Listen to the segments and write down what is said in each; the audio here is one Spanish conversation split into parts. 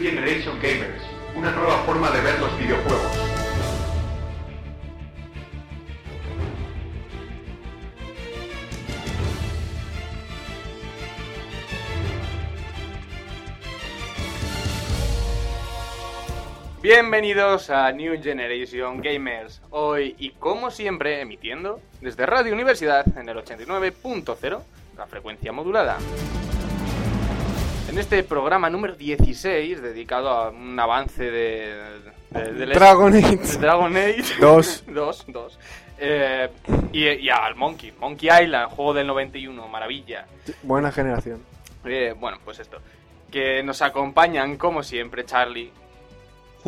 Generation Gamers, una nueva forma de ver los videojuegos. Bienvenidos a New Generation Gamers. Hoy y como siempre emitiendo desde Radio Universidad en el 89.0, la frecuencia modulada. En este programa número 16, dedicado a un avance de, Dragon Age. de Dragon Age Dos. dos, dos. Eh, y, y al Monkey, Monkey Island, juego del 91, maravilla. Buena generación. Eh, bueno, pues esto. Que nos acompañan, como siempre, Charlie,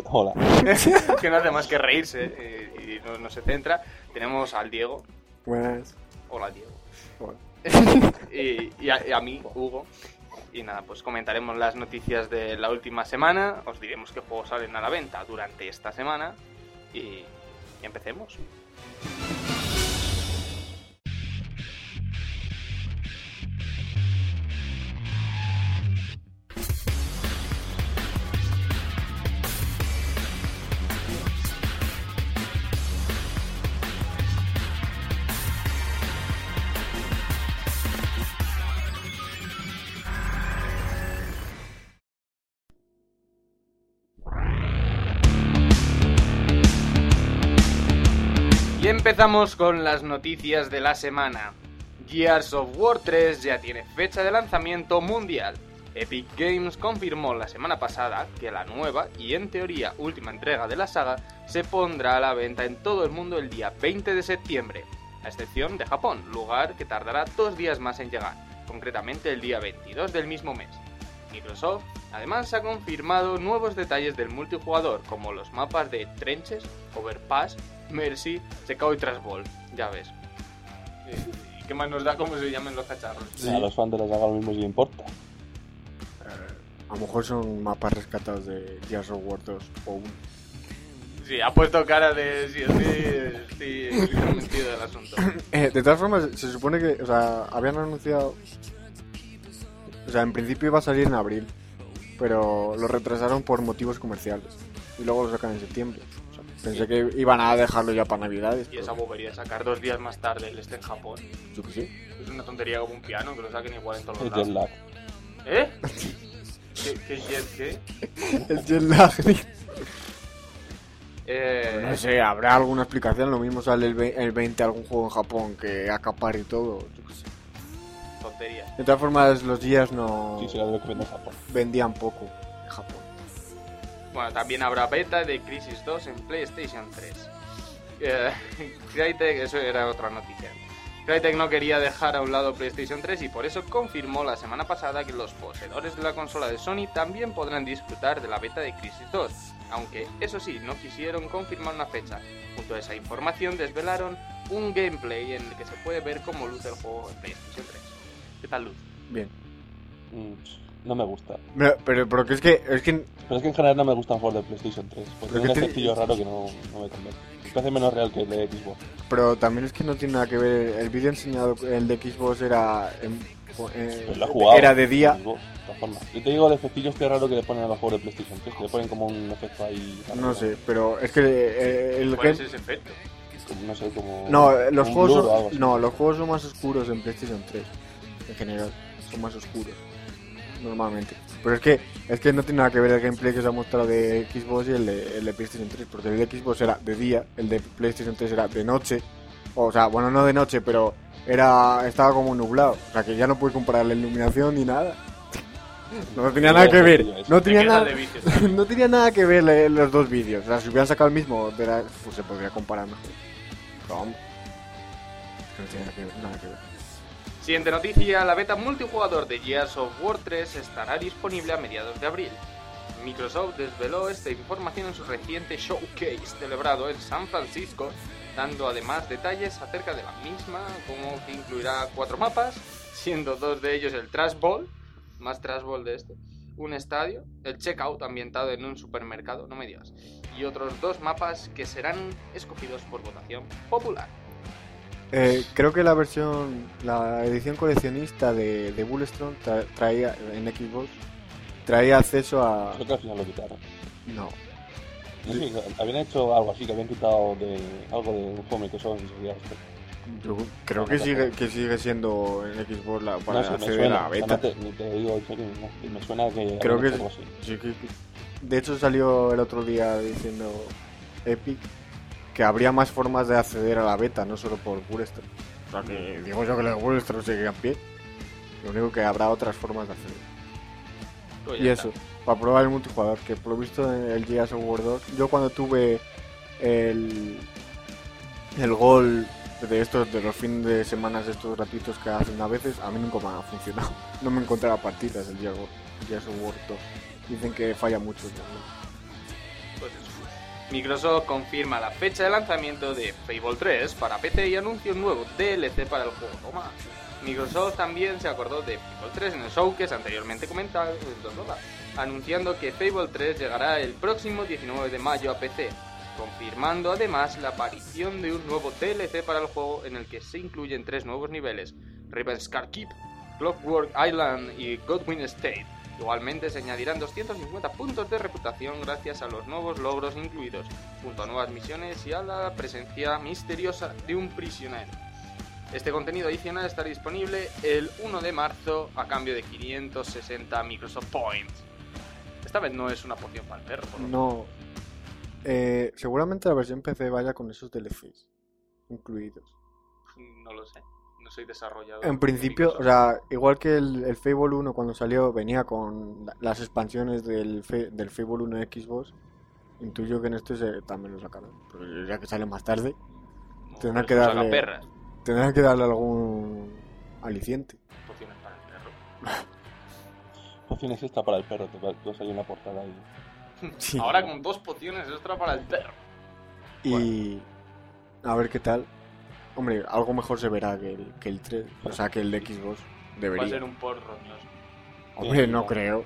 Hola. que no hace más que reírse eh, y no, no se centra. Tenemos al Diego. Buenas. Hola, Diego. Hola. y, y a, y a mí, Hugo. Y nada, pues comentaremos las noticias de la última semana. Os diremos qué juegos salen a la venta durante esta semana. Y, empecemos. Empezamos con las noticias de la semana. Gears of War 3 ya tiene fecha de lanzamiento mundial. Epic Games confirmó la semana pasada que la nueva y en teoría última entrega de la saga se pondrá a la venta en todo el mundo el día 20 de septiembre, a excepción de Japón, lugar que tardará dos días más en llegar, concretamente el día 22 del mismo mes. Microsoft además ha confirmado nuevos detalles del multijugador como los mapas de Trenches, Overpass, Mercy, Secao y Trashball, ya ves. Eh, ¿Y qué más nos da cómo se llamen los cacharros? A los fans de la saga lo mismo si importa. Eh, a lo mejor son mapas rescatados de Gears of War 2 o 1. Sí, ha puesto cara de sí, sí, sí, estoy convencido del asunto. Eh, de todas formas, se supone que, o sea, habían anunciado. O sea, en principio iba a salir en abril, pero lo retrasaron por motivos comerciales. Y luego lo sacan en septiembre. Pensé que iban a dejarlo ya para Navidades. Y esa bobería sacar dos días más tarde el este en Japón. yo que sí. Es una tontería como un piano, que lo saquen igual en todos El los jet lados. lag. ¿Eh? ¿Qué, qué jet qué? El jet lag. Eh, No sé, habrá alguna explicación. Lo mismo sale el, ve- el 20 algún juego en Japón que acapar y todo. Yo qué sé. tontería. De todas formas, los días no Sí, será de lo que vende Japón. vendían poco en. Bueno, también habrá beta de Crisis 2 en PlayStation 3. Eh, Crytek, eso era otra noticia. Crytek no quería dejar a un lado PlayStation 3 y por eso confirmó la semana pasada que los poseedores de la consola de Sony también podrán disfrutar de la beta de Crisis 2, aunque eso sí, no quisieron confirmar una fecha. Junto a esa información desvelaron un gameplay en el que se puede ver cómo luce el juego en PlayStation 3. ¿Qué tal luz? Bien. Mm, no me gusta. Pero, pero, pero que es que, es que Pero es que en general no me gustan juegos de PlayStation 3. Porque es un efectillo raro que no, no me convence. Me parece menos real que el de Xbox. Pero también es que no tiene nada que ver. El vídeo enseñado, el de Xbox era. en- eh, lo jugado. era de día. Xbox, de. Yo te digo el efectillo este raro que le ponen a los juegos de PlayStation 3. Que le ponen como un efecto ahí. raro, No sé, pero es que eh, el ¿Cuál es ese efecto? no sé, como. No, los juegos son, no, los juegos son más oscuros en PlayStation 3. En general, son más oscuros. Normalmente. Pero es que es que no tiene nada que ver el gameplay que se ha mostrado de Xbox y el de, el de PlayStation 3. Porque el de Xbox era de día, el de PlayStation 3 era de noche. O sea, bueno, no de noche, pero era estaba como nublado. O sea, que ya no puedes comparar la iluminación ni nada. No tenía nada que ver. No tenía nada, no tenía nada que ver los dos vídeos. O sea, si hubieran sacado el mismo, de la- pues se podría comparar mejor. Vamos. No tiene nada que ver. Nada que ver. Siguiente noticia, la beta multijugador de Gears of War 3 estará disponible a mediados de abril. Microsoft desveló esta información en su reciente showcase celebrado en San Francisco, dando además detalles acerca de la misma, como que incluirá cuatro mapas, siendo dos de ellos el Trash Ball, más Trash Ball de este, un estadio, el Checkout ambientado en un supermercado, no me digas, y otros dos mapas que serán escogidos por votación popular. Eh, creo que la versión, la edición coleccionista de, de Bulletstorm tra- traía en Xbox traía acceso a... Creo que al final lo quitaron. No. No sé, habían hecho algo así, que habían quitado de algo de un juego seguía esto. Yo creo que sigue, que sigue siendo en Xbox la, para No acceder suena. a la beta. no te, ni te digo no, me suena que Creo que hecho algo así. sí que- de hecho salió el otro día diciendo Epic que habría más formas de acceder a la beta, no solo por Bullster. O sea que digo yo que los Bullster sigue en pie. Lo único que habrá otras formas de acceder. Pues Y eso, está. para probar el multijugador, que por lo visto en el Gears of War 2, yo cuando tuve el, el gol de estos, de los fines de semana estos gratuitos que hacen a veces, a mí nunca me ha funcionado. No me encontraba partidas el Gears of War 2. Dicen que falla mucho. ¿no? Microsoft confirma la fecha de lanzamiento de Fable 3 para PC y anuncia un nuevo DLC para el juego. Toma. Microsoft también se acordó de Fable 3 en el showcase anteriormente comentado anunciando que Fable 3 llegará el próximo 19 de mayo a PC, confirmando además la aparición de un nuevo DLC para el juego en el que se incluyen tres nuevos niveles, Ravenscar Keep, Clockwork Island y Godwin State. Igualmente se añadirán 250 puntos de reputación gracias a los nuevos logros incluidos, junto a nuevas misiones y a la presencia misteriosa de un prisionero. Este contenido adicional estará disponible el 1 de marzo a cambio de 560 Microsoft Points. Esta vez no es una poción para el perro, por lo No. Eh, seguramente la versión PC vaya con esos DLCs incluidos. No lo sé. Soy desarrollador. En principio, o sea, igual que el, el Fable 1 cuando salió venía con la- las expansiones del, Fe- del Fable 1 de Xbox, intuyo que en este se, también lo sacaron. Pero ya que sale más tarde, No, tendrán que darle- tendrán que darle algún aliciente. Pociones para el perro. Pociones esta para el perro, te va, te va a salir una portada ahí. Sí. Ahora con dos pociones extra para el perro. Y a ver qué tal. Hombre, algo mejor se verá que el, que el 3, o sea, que el de Xbox Va a debería. ser un por roñoso. Hombre, no creo.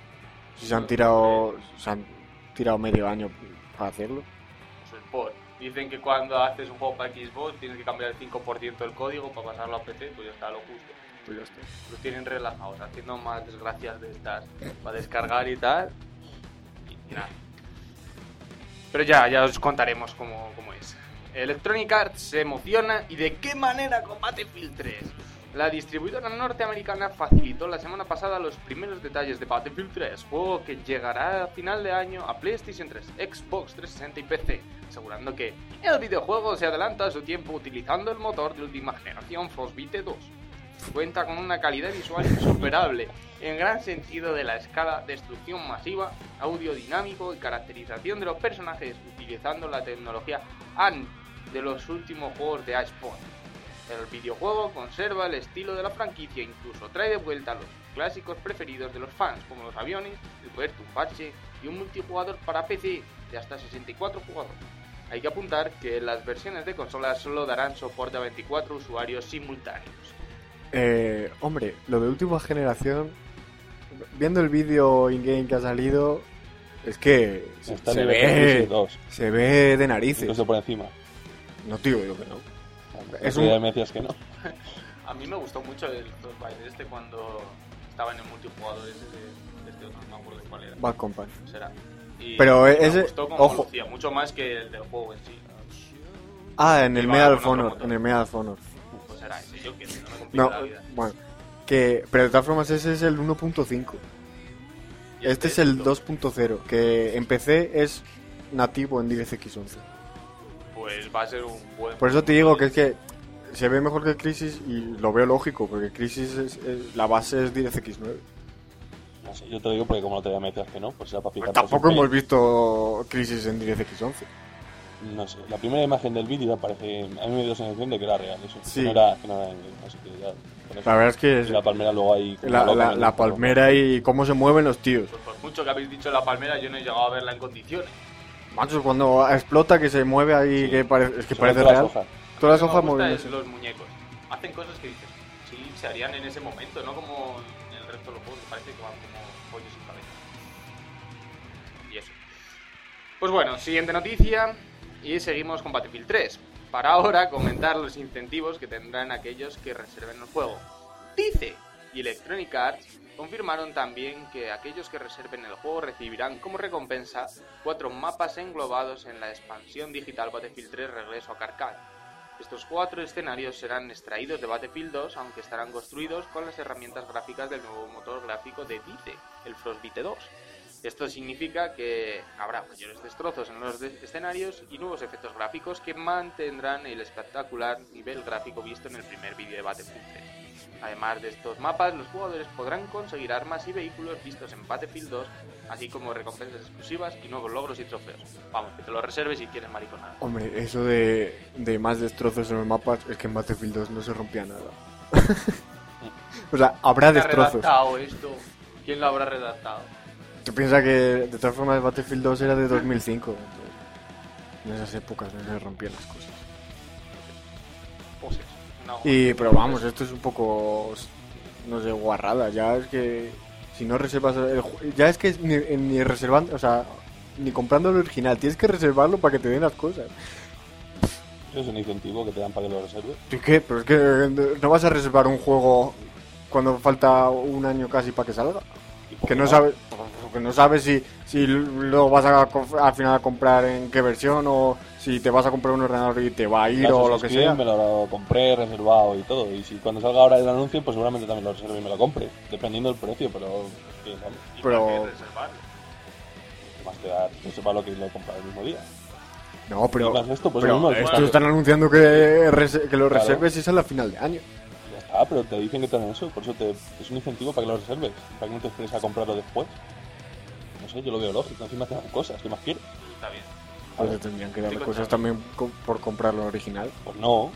Si se han tirado, se han tirado medio año para hacerlo. Pues el por. Dicen que cuando haces un juego para Xbox tienes que cambiar el 5% del código para pasarlo a PC, pues ya está lo justo. Pues ya está. Los tienen relajados, haciendo más desgracias de estas para descargar y tal. Y nada. Pero ya, ya os contaremos cómo, cómo es. Electronic Arts se emociona y de qué manera Battlefield 3. La distribuidora norteamericana facilitó la semana pasada los primeros detalles de Battlefield 3, juego que llegará a final de año a PlayStation 3, Xbox 360 y PC, asegurando que el videojuego se adelanta a su tiempo utilizando el motor de última generación Frostbite 2. Cuenta con una calidad visual insuperable, en gran sentido de la escala, destrucción masiva, audio dinámico y caracterización de los personajes utilizando la tecnología AN de los últimos juegos de Iceborne. El videojuego conserva el estilo de la franquicia e incluso trae de vuelta los clásicos preferidos de los fans, como los aviones, el poder tumbache y un multijugador para PC de hasta 64 jugadores. Hay que apuntar que las versiones de consola solo darán soporte a 24 usuarios simultáneos. Eh, hombre, lo de última generación, viendo el vídeo in-game que ha salido, es que se, se ve, 2, se ve de narices. incluso por encima. No tío, yo que no. Es Es un- me decías que no. A mí me gustó mucho el Frostbite este cuando estaba en el multijugador ese de, de este otro, no me acuerdo de cuál era. Bad Company. Será. Y Pero me ese- gustó como ojo. lucía, mucho más que el del juego en sí. Ah, en el Medal of Honor. En el Medal of Honor. Pues era ese, yo que no me No, la vida. bueno. Que, pero de todas formas ese es el 1.5. Y Este es el punto, 2.0, que en PC es nativo en DirectX 11. Pues va a ser un buen. Por eso te digo que es que se ve mejor que Crisis y lo veo lógico, porque Crisis es, es- la base es DirectX 9. No sé, yo te lo digo porque como te me decías que no, pues era para Pues picar. tampoco hemos visto Crisis en DirectX 11. No sé, la primera imagen del vídeo me parece. A mí me dio sensación de que era real, eso. Sí. Que no era, que no era en- así que ya. con eso. La verdad es que la palmera luego ahí. la, la- la palmera y cómo se mueven los tíos. Pues por mucho que habéis dicho la palmera, yo no he llegado a verla en condiciones. Macho, cuando explota que se mueve ahí, Sí. que parece, es que parece las real. hojas. Todas las hojas moviéndose. los muñecos. Hacen cosas que dices, sí, se harían en ese momento, no como en el resto de los juegos, que parece que van como pollos sin cabeza. Y eso. Pues bueno, siguiente noticia. Y seguimos con Battlefield 3. Para ahora comentar los incentivos que tendrán aquellos que reserven el juego. Dice, y Electronic Arts confirmaron también que aquellos que reserven el juego recibirán como recompensa cuatro mapas englobados en la expansión digital Battlefield 3 Regreso a Carcal. Estos cuatro escenarios serán extraídos de Battlefield 2, aunque estarán construidos con las herramientas gráficas del nuevo motor gráfico de DICE, el Frostbite 2. Esto significa que habrá mayores destrozos en los de- escenarios y nuevos efectos gráficos que mantendrán el espectacular nivel gráfico visto en el primer vídeo de Battlefield 3. Además de estos mapas, los jugadores podrán conseguir armas y vehículos vistos en Battlefield 2, así como recompensas exclusivas y nuevos logros y trofeos. Vamos, que te los reserves si quieres mariconada. Hombre, eso de, de más destrozos en los mapas es que en Battlefield 2 no se rompía nada. o sea, habrá ¿Quién ha destrozos. redactado esto? ¿Quién lo habrá redactado? Tú piensas que de todas formas Battlefield 2 era de 2005. entonces, en esas épocas no se rompían las cosas. Eso. No. Y, pero vamos, esto es un poco, no sé, guarrada. Ya es que si no reservas el ya es que ni, ni reservando, o sea, ni comprando el original, tienes que reservarlo para que te den las cosas. Eso es un incentivo que te dan para que lo reserves. ¿Y qué? Pero es que no vas a reservar un juego cuando falta un año casi para que salga. ¿Y por Que no sabes, que no sabes si, si lo vas a al final a comprar en qué versión o si te vas a comprar un ordenador y te va a ir o lo que sea. Me lo compré reservado y todo. Y si cuando salga ahora el anuncio, pues seguramente también lo reserve y me lo compre. Dependiendo del precio, pero. sí, vale. ¿Y pero- qué reservarlo? ¿Qué más te da reservarlo que lo comprar el mismo día? No, pero, esto, pues pero lo mismo, esto están anunciando que, que lo Claro. reserves y es a la final de año. Ya está, pero te dicen que te dan eso. Por eso te, es un incentivo para que lo reserves. Para que no te esperes a comprarlo después. No sé, yo lo veo lógico. Encima te dan cosas. ¿Qué más quieres? Está bien. Pues te tendrían que dar cosas también co- por comprar lo original. Pues no.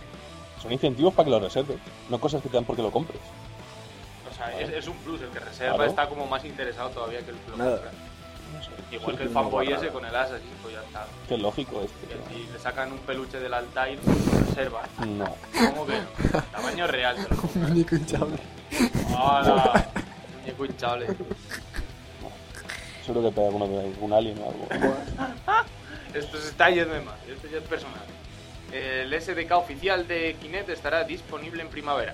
Son incentivos para que lo reserves. No cosas que te dan porque lo compres. O sea, es, es un plus. El que reserva Claro. está como más interesado todavía que el que lo Nada. compra. No sé. Igual que el fanboy ese con el Assassin, pues ya está. Qué lógico este. Que si le sacan un peluche del Altair, lo reserva. No. ¿Cómo que no? Tamaño real te lo compras. Muñeco hinchable. ¡Hala! Muñeco hinchable. Seguro que pega alguno de algún alien o algo. Esto se está yendo de más, esto ya es personal. El SDK oficial de Kinect estará disponible en primavera.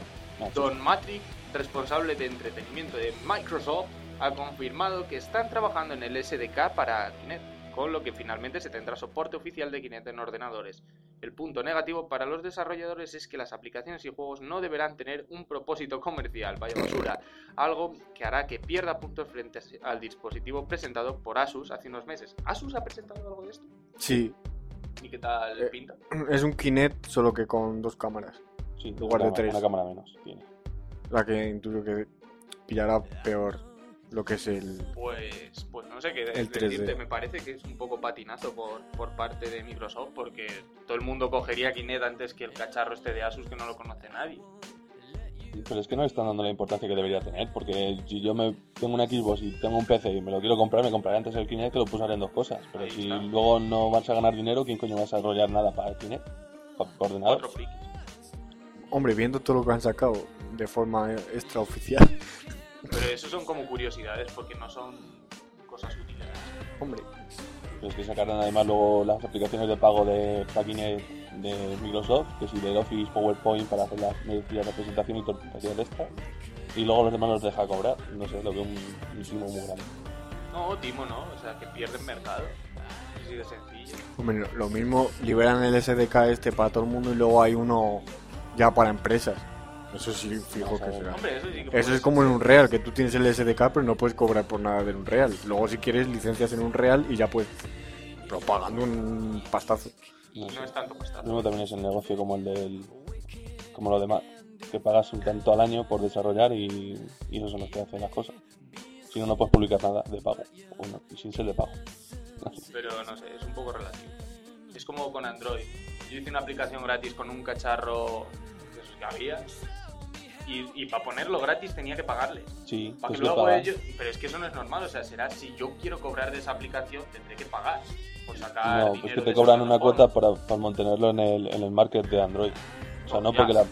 Don Matrix, responsable de entretenimiento de Microsoft, ha confirmado que están trabajando en el SDK para Kinect, con lo que finalmente se tendrá soporte oficial de Kinect en ordenadores. El punto negativo para los desarrolladores es que las aplicaciones y juegos no deberán tener un propósito comercial, vaya basura, algo que hará que pierda puntos frente al dispositivo presentado por Asus hace unos meses. ¿Asus ha presentado algo de esto? Sí, ¿Y qué tal Eh, pinta? es un Kinect solo que con dos cámaras. Sí, en lugar de una, tres. una cámara menos tiene. La que intuyo que pillará peor lo que es el... Pues, pues no sé qué El decirte, 3D. me parece que es un poco patinazo por, por parte de Microsoft porque todo el mundo cogería Kinect antes que el cacharro este de Asus que no lo conoce nadie. Pero es que no le están dando la importancia que debería tener, porque si yo me tengo una Xbox y tengo un PC y me lo quiero comprar, me compraré antes el Kinect que lo pulsaré en dos cosas. Pero Ahí si está. luego no vas a ganar dinero, ¿quién coño va a desarrollar nada para el Kinect? Para ordenador. Hombre, viendo todo lo que han sacado de forma extraoficial. Pero eso son como curiosidades porque no son cosas útiles. Hombre, Pero es que sacarán además luego las aplicaciones de pago de para Kinect de Microsoft, que si del Office, PowerPoint para hacer las medidas de presentación y torpitaciones de estas. Y luego los demás los deja cobrar. No sé, lo veo un, un timo muy grande. No, Timo no, o sea que pierden mercado. Así de sencillo. hombre, lo mismo, liberan el SDK este para todo el mundo y luego hay uno ya para empresas. Eso sí, fijo que será. Hombre, eso sí que Eso puede es como en un real, que tú tienes el SDK pero no puedes cobrar por nada de un real. Luego si quieres licencias en un real y ya pues pero pagando un pastazo. No. No es tanto Lo bastante. mismo también es el negocio como el del. como lo demás. Que pagas un tanto al año por desarrollar y, y esos son los que hacen las cosas. Si no, no puedes publicar nada de pago. O no, y sin ser de pago. Pero no sé, es un poco relativo. Es como con Android. Yo hice una aplicación gratis con un cacharro de esos que había. Y, y para ponerlo gratis tenía que pagarle. Sí, Para pues que luego ellos. Pero es que eso no es normal, o sea, será si yo quiero cobrar de esa aplicación, tendré que pagar. Por sacar. No, pues que te cobran una cuota para, para mantenerlo en el, en el market de Android. O sea, Oh, no ya. porque la.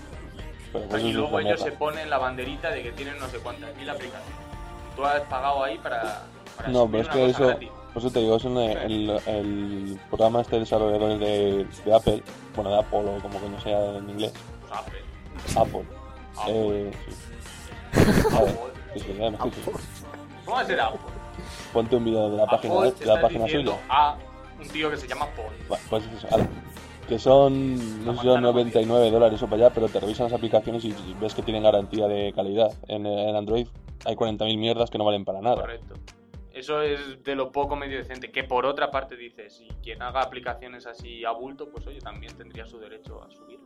Pero pues Y eso es luego ellos se ponen la banderita de que tienen no sé cuántas mil aplicaciones. Tú has pagado ahí para. para No, pero es que eso. gratis. Por eso te digo, es el, el, el programa este de desarrolladores de, de Apple. Bueno, de Apple o como coño sea en inglés. Pues Apple. Apple. Apple. Eh, sí. Joder, sí, sí, ya me estoy diciendo. ¿Cómo va a ser Apple? Ponte un vídeo de la página, Apple de la página suya. a un tío que se llama Paul. Va, Pues eso. Que son, no sé si son 99 dólares o para allá, pero te revisan las aplicaciones y y ves que tienen garantía de calidad. En, en Android hay 40.000 mierdas que no valen para nada. Correcto. Eso es de lo poco medio decente. Que por otra parte dices, si quien haga aplicaciones así a bulto, pues oye, también tendría su derecho a subir.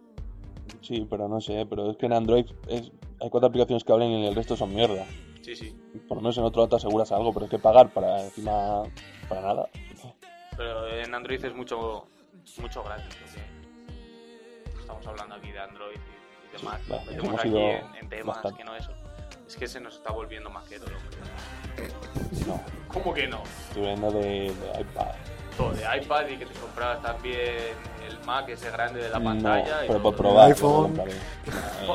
Sí, pero no sé, pero es que en Android es- hay cuatro aplicaciones que hablan y el resto son mierda. Sí, sí. Por lo menos en otro lado te aseguras algo, pero es que pagar para encima para nada. Pero en Android es mucho, mucho gratis. Porque estamos hablando aquí de Android y, y de Mac. vale, metemos hemos aquí ido en, en temas bastante. que no eso. Es que se nos está volviendo maquero el hombre. No, ¿Cómo que no? estoy hablando de, de iPad. Todo de iPad y que te comprabas también el Mac ese grande de la No, pantalla. y pero por probar. El iPhone.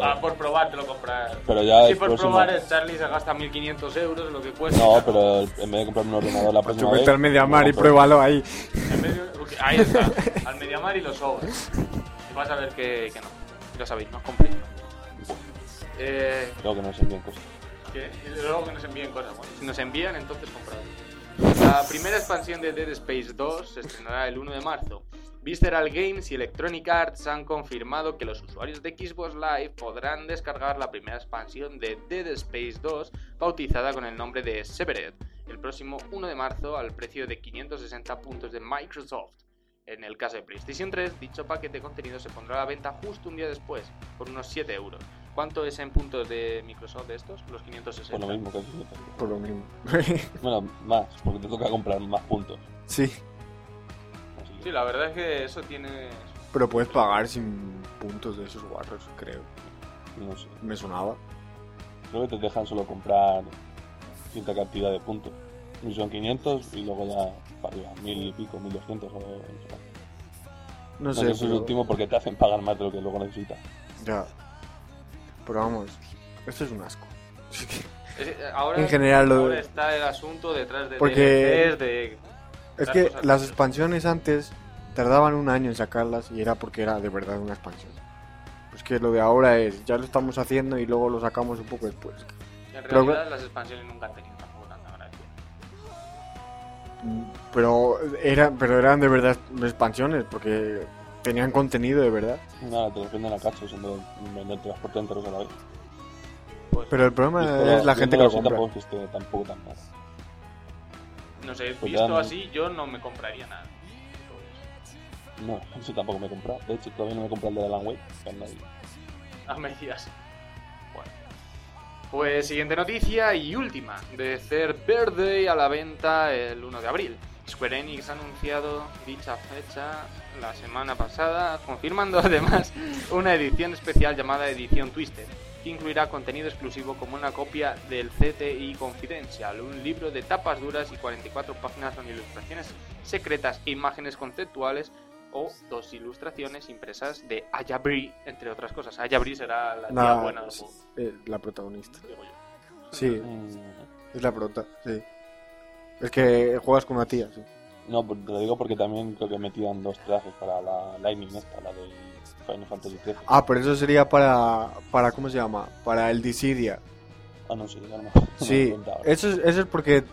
Ah, por probar te lo compras. Pero ya Sí, por próximo- probar el Charlie se gasta 1500 euros, lo que cuesta. No, pero en vez de comprarme un ordenador la próxima vez... al Mediamar y pruébalo ahí. En medio- ahí está, al Mediamar y lo sobras. Y vas a ver que, que no. Ya sabéis, no es completo. Eh, Creo que no se envíen cosas. que, y luego que nos envíen cosas. Bueno, si nos envían, entonces compramos. La primera expansión de Dead Space 2 se estrenará el 1 de marzo. Visceral Games y Electronic Arts han confirmado que los usuarios de Xbox Live podrán descargar la primera expansión de Dead Space 2, bautizada con el nombre de Severed, el próximo 1 de marzo al precio de 560 puntos de Microsoft. En el caso de PlayStation 3, dicho paquete de contenido se pondrá a la venta justo un día después, por unos 7 euros. ¿Cuánto es en puntos de Microsoft de estos? Los 560. Por lo mismo que el Por lo mismo. Bueno, más, porque te toca comprar más puntos. sí, Sí, la verdad es que eso tiene... pero puedes pagar sin puntos de esos guarros, creo. No sé. Me sonaba. Creo que te dejan solo comprar cierta cantidad de puntos. Y son 500 y luego ya para arriba, 1000 y pico, 1200 o no sé. No sé, eso es pero- último porque te hacen pagar más de lo que luego necesitas. Ya. Pero vamos, esto es un asco. ahora, En general, lo- ahora está el asunto detrás de Porque- DLCs, de... Es que las expansiones antes tardaban un año en sacarlas y era porque era de verdad una expansión. Pues que lo de ahora es, ya lo estamos haciendo y luego lo sacamos un poco después. En Pero- realidad las expansiones nunca han tenido tampoco tanta gracia. Mm, Pero, era, pero eran de verdad expansiones porque tenían contenido de verdad. Nada, te los venden a cachos en vez de venderte las por enteros a la vez. Pues, Pero el problema es la gente que lo compra. Tampoco es que esté tampoco tan mal. no sé, pues visto así yo no me compraría nada. No, eso tampoco me he comprado. De hecho, todavía no me he comprado el de Alan Wake. A medias. Bueno. Pues siguiente noticia y última. De Third Birthday a la venta el 1 de abril. Square Enix ha anunciado dicha fecha la semana pasada, confirmando además una edición especial llamada Edición Twisted, que incluirá contenido exclusivo como una copia del CTI Confidential, un libro de tapas duras y 44 páginas con ilustraciones secretas e imágenes conceptuales o dos ilustraciones impresas de Aya Bree, entre otras cosas. Aya Bree será la tía buena del juego, eh, la protagonista. digo yo. Sí, Mm, es la prota, sí. Es que juegas con una tía, sí. No, te lo digo porque también creo que metían dos trajes para la Lightning esta, la de Final Fantasy XIII. Ah, pero eso sería para, para ¿cómo se llama? Para el Dissidia. Ah, no, sí, ya no me- no me Sí, eso es, eso es porque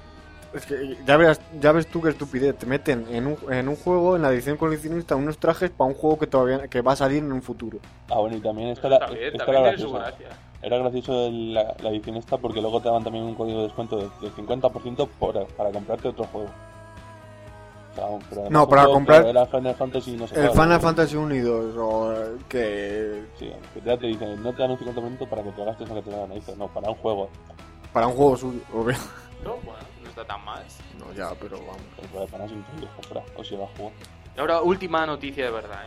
es que ya, verás, ya ves tú qué estupidez. Te meten en un, en un juego, en la edición coleccionista, unos trajes para un juego que todavía que va a salir en un futuro. Ah, bueno, y también está bien, esta también era tiene su graciosa. gracia. Era gracioso el- la, la edición esta porque luego te daban también un código de descuento de- del 50% por, para comprarte otro juego. O sea, pero No, para comprar- Era Final Fantasy no sé El. Final Fantasy 1 y 2, o que Sí, que ya te dicen, no te dan un 50% para que te gastes lo que te dan ahí. No, para un juego. para un juego suyo, obvio. No, bueno, no está tan mal. No, ya, pero vamos. Pues para incluye comprar. O si va a jugar. Y ahora, última noticia de verdad.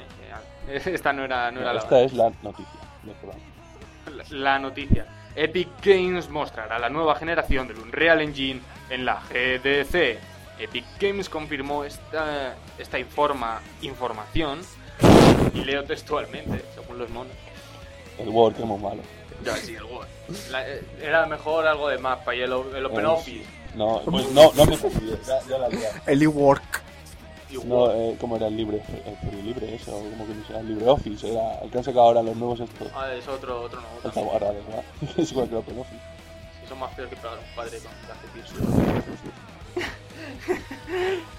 ¿eh? Esta no era, no era la esta es la noticia programa. La noticia. Epic Games mostrará la nueva generación del Unreal Engine en la GDC. Epic Games confirmó esta, esta informa, información y leo textualmente, según los monos. El Word, que es muy malo. Ya, sí, el Word. La- eh, era mejor algo de mapa y el, o- el OpenOffice. No, pues no, no me fastidies, ya, ya la. El e-work. No, eh, ¿cómo era el libre? El libre, eso, como que no sé, el LibreOffice, era el que han sacado ahora los nuevos estos. Ah, es otro, otro no. Está ¿verdad? Es igual que el OpenOffice. Y son más feos que pegar a un padre con.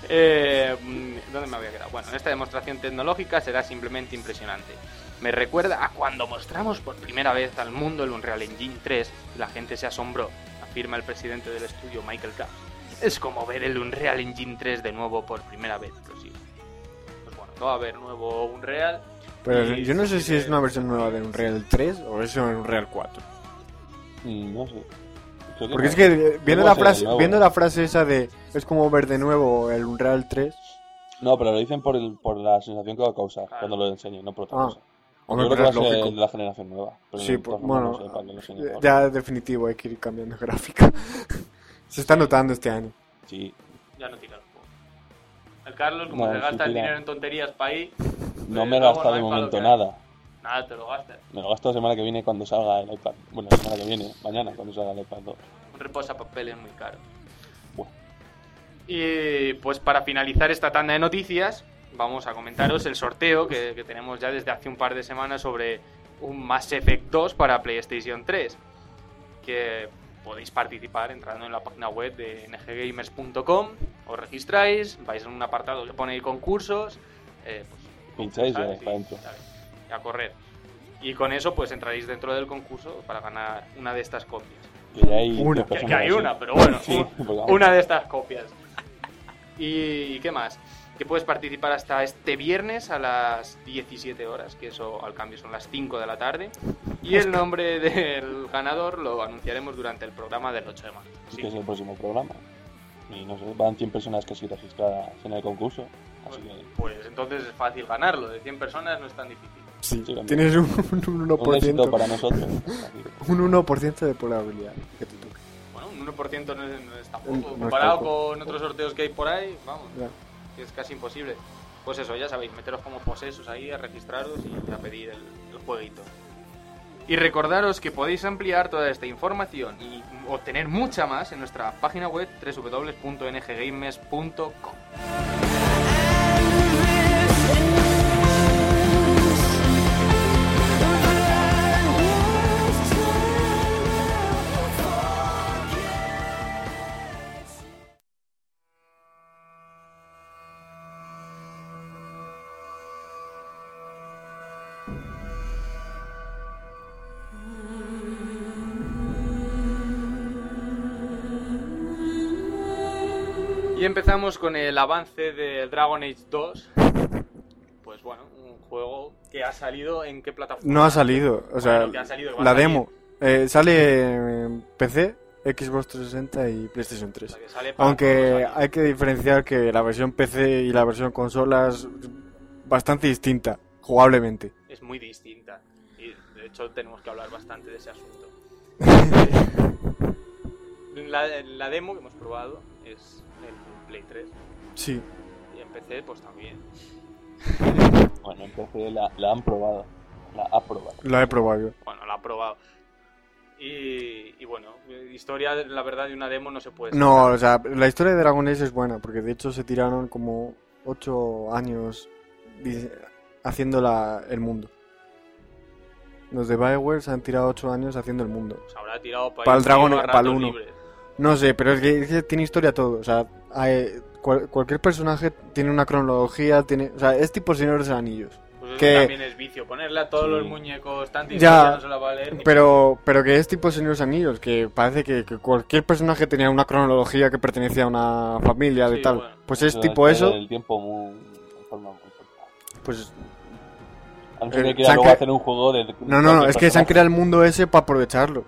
Eh, mm, ¿Dónde me había quedado? Bueno, esta demostración tecnológica será simplemente impresionante. Me recuerda a cuando mostramos por primera vez al mundo el Unreal Engine 3 y la gente se asombró, afirma el presidente del estudio Michael Cass. Es como ver el Unreal Engine 3 de nuevo por primera vez, prosigue. Pues bueno, no va a haber nuevo Unreal. Pero yo no sé si es una versión nueva de Unreal 3 o es un Unreal 4. Mm, no sé. Porque es que viendo la frase, viendo la frase esa de es como ver de nuevo el Unreal 3, No, pero lo dicen por, el, por la sensación que va a causar Claro. cuando lo enseñen, no por otra Ah. cosa. Hombre, Yo creo que pero va a ser la generación nueva. Pero Sí, pues, bueno, no sé, eh, ya definitivo hay que ir cambiando gráfica. Se está notando este año. Sí, Ya no tira el juego. El Carlos, como No, se sí gasta el dinero en tonterías para ahí, no Eh, me he luego gastado no de momento nada. nada, te lo gastas. Me lo gasto la semana que viene cuando salga el iPad. Bueno, la semana que viene, mañana, cuando salga el iPad 2. Un reposapapel es muy caro. Bueno. Y pues para finalizar esta tanda de noticias, vamos a comentaros el sorteo que, que tenemos ya desde hace un par de semanas sobre un Mass Effect 2 para PlayStation 3. Que podéis participar entrando en la página web de nggamers.com, os registráis, vais en un apartado que pone ahí concursos, eh, pues, Pincháis y ya concursáis está dentro. y a correr. Y con eso pues entraréis dentro del concurso para ganar una de estas copias. Que ya hay Una. Que, que hay una, pero bueno, Sí, un- porque vamos. una de estas copias. ¿Y qué más? Que puedes participar hasta este viernes a las 17 horas, que eso al cambio son las 5 de la tarde. Y el nombre del ganador lo anunciaremos durante el programa del 8 de marzo. Así que es el próximo programa. Y no sé, van 100 personas casi registradas en el concurso. Así que pues entonces es fácil ganarlo. De 100 personas no es tan difícil. Sí, Sí, tienes un, un un éxito 1%, para nosotros. Un 1% de probabilidad que te toque. Bueno, un 1% no es, no es tampoco. No es Comparado poco. con otros sorteos que hay por ahí, vamos. Ya. Que es casi imposible. Pues eso, ya sabéis, meteros como posesos ahí, a registraros y a pedir el, el jueguito. Y recordaros que podéis ampliar toda esta información y obtener mucha más en nuestra página web www.nggames.com. empezamos con el avance de Dragon Age 2. Pues bueno, un juego que ha salido en qué plataforma. No ha salido, o sea, Bueno, que ha salido, que va a la demo. Eh, sale en PC, Xbox 360 y PlayStation O 3. sea, que sale para Aunque hay que diferenciar que la versión PC y la versión consola es bastante distinta, jugablemente. es muy distinta. Y de hecho tenemos que hablar bastante de ese asunto. La, la demo que hemos probado es el Play 3 Sí, y en PC pues también. Bueno, en PC la, la han probado. La ha probado. la he probado yo. Bueno, la ha probado. Y, y bueno, historia, la verdad, de una demo no se puede No, o sea, la historia de Dragon Age es buena, porque de hecho se tiraron como 8 años haciendo la, el mundo. Los de Bioware se han tirado 8 años haciendo el mundo. Se habrá tirado para, Para el Dragon- para el ratos uno. libres. No sé, pero es que, es que tiene historia todo. O sea, hay- cual- cualquier personaje tiene una cronología, tiene, o sea, es tipo Señor de los Anillos. Pues eso Que- también es vicio. Ponerle a todos Sí. los muñecos tanta Ya, historia no se la va a leer ni Pero, pero que es tipo Señor de los Anillos, que parece que, que cualquier personaje tenía una cronología que pertenecía a una familia de Sí, tal. bueno. Pues es Eso tipo es eso, El tiempo muy, forma muy corta. pues Eh, han luego cre- hacer un juego de. No, no, no, es que se han creado el mundo ese para aprovecharlo.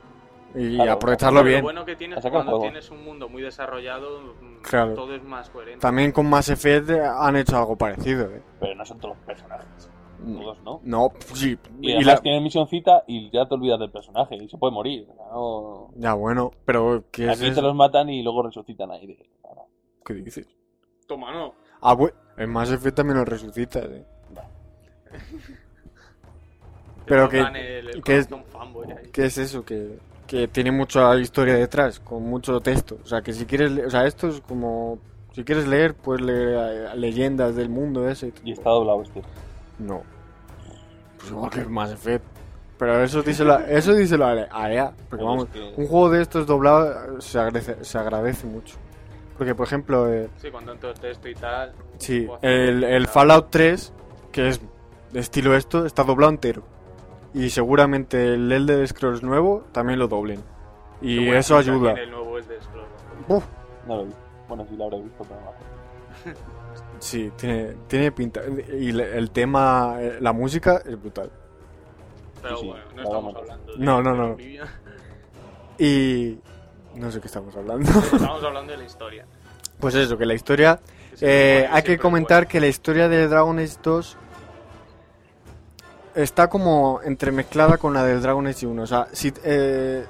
Y Claro, aprovecharlo bien. Lo bueno que tienes es cuando tienes un mundo muy desarrollado, mm, Claro. todo es más coherente. También con Mass Effect han hecho algo parecido, ¿eh? Pero no son todos los personajes. Todos, ¿no? No, sí. Y, y además la- tienen misioncita y ya te olvidas del personaje y se puede morir. No... Ya, bueno, pero ¿qué es Aquí te eso? los matan y luego resucitan ahí. ¿Qué dices? Toma, no. Ah, bueno, en Mass Effect también lo resucitas, ¿eh? Pero Te que- el- el que es- corazón fanboy ahí. ¿Qué es eso? Que, que tiene mucha historia detrás, con mucho texto. O sea, que si quieres... le- O sea, esto es como... Si quieres leer, puedes leer eh, leyendas del mundo ese. Y está doblado este. No. Pues igual que Mass Effect. Pero eso díselo, a- eso díselo a a EA. Porque vamos, es que- un juego de estos doblado se agradece, se agradece mucho. Porque, por ejemplo, eh, Sí, con tanto texto y tal. sí, hacer el, el. Fallout 3, que es de estilo esto, está doblado entero. Y seguramente el Elder Scrolls nuevo también lo doblen. Y Qué eso ayuda. tiene El nuevo es de Scrolls. Uf, No lo vi. Bueno, sí lo habré visto, pero no sí, tiene, tiene pinta. Y el tema, eh, la música es brutal. Pero Sí, sí, bueno, no estamos hablando de. No, no, no. Y... No sé qué estamos hablando. Estamos hablando de la historia. Pues eso, que la historia... Eh, hay que comentar que la historia de Dragon Age 2 está como entremezclada con la del Dragon Age 1. O sea, si, eh,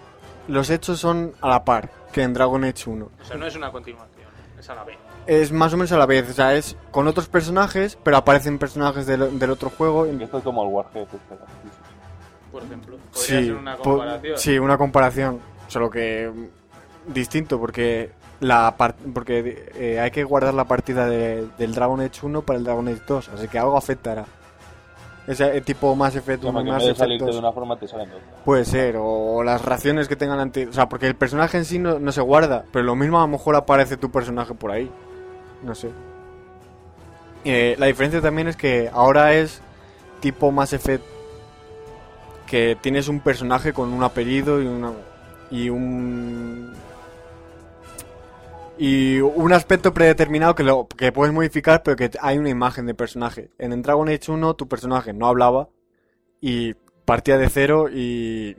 los hechos son a la par que en Dragon Age 1. O sea, no es una continuación, es a la vez. Es más o menos a la vez, o sea, es con otros personajes, pero aparecen personajes del, del otro juego. Que esto es como el Warhead, este. Por ejemplo. Podría Sí, ser una comparación. sí, una comparación. Solo que distinto, porque la porque eh, hay que guardar la partida de- del Dragon Age 1 para el Dragon Age 2, así que algo afectará. Ese eh, tipo Mass Effect Como 1 que en Mass vez de Effect salirte 2. de una forma, te salen otra. Puede ser, o las raciones que tengan antes. O sea, porque el personaje en sí no, no se guarda, pero lo mismo a lo mejor aparece tu personaje por ahí. No sé. Eh, la diferencia también es que ahora es tipo Mass Effect que tienes un personaje con un apellido y una y un y un aspecto predeterminado que lo que puedes modificar pero que hay una imagen de personaje en Dragon Age 1 tu personaje no hablaba y partía de cero y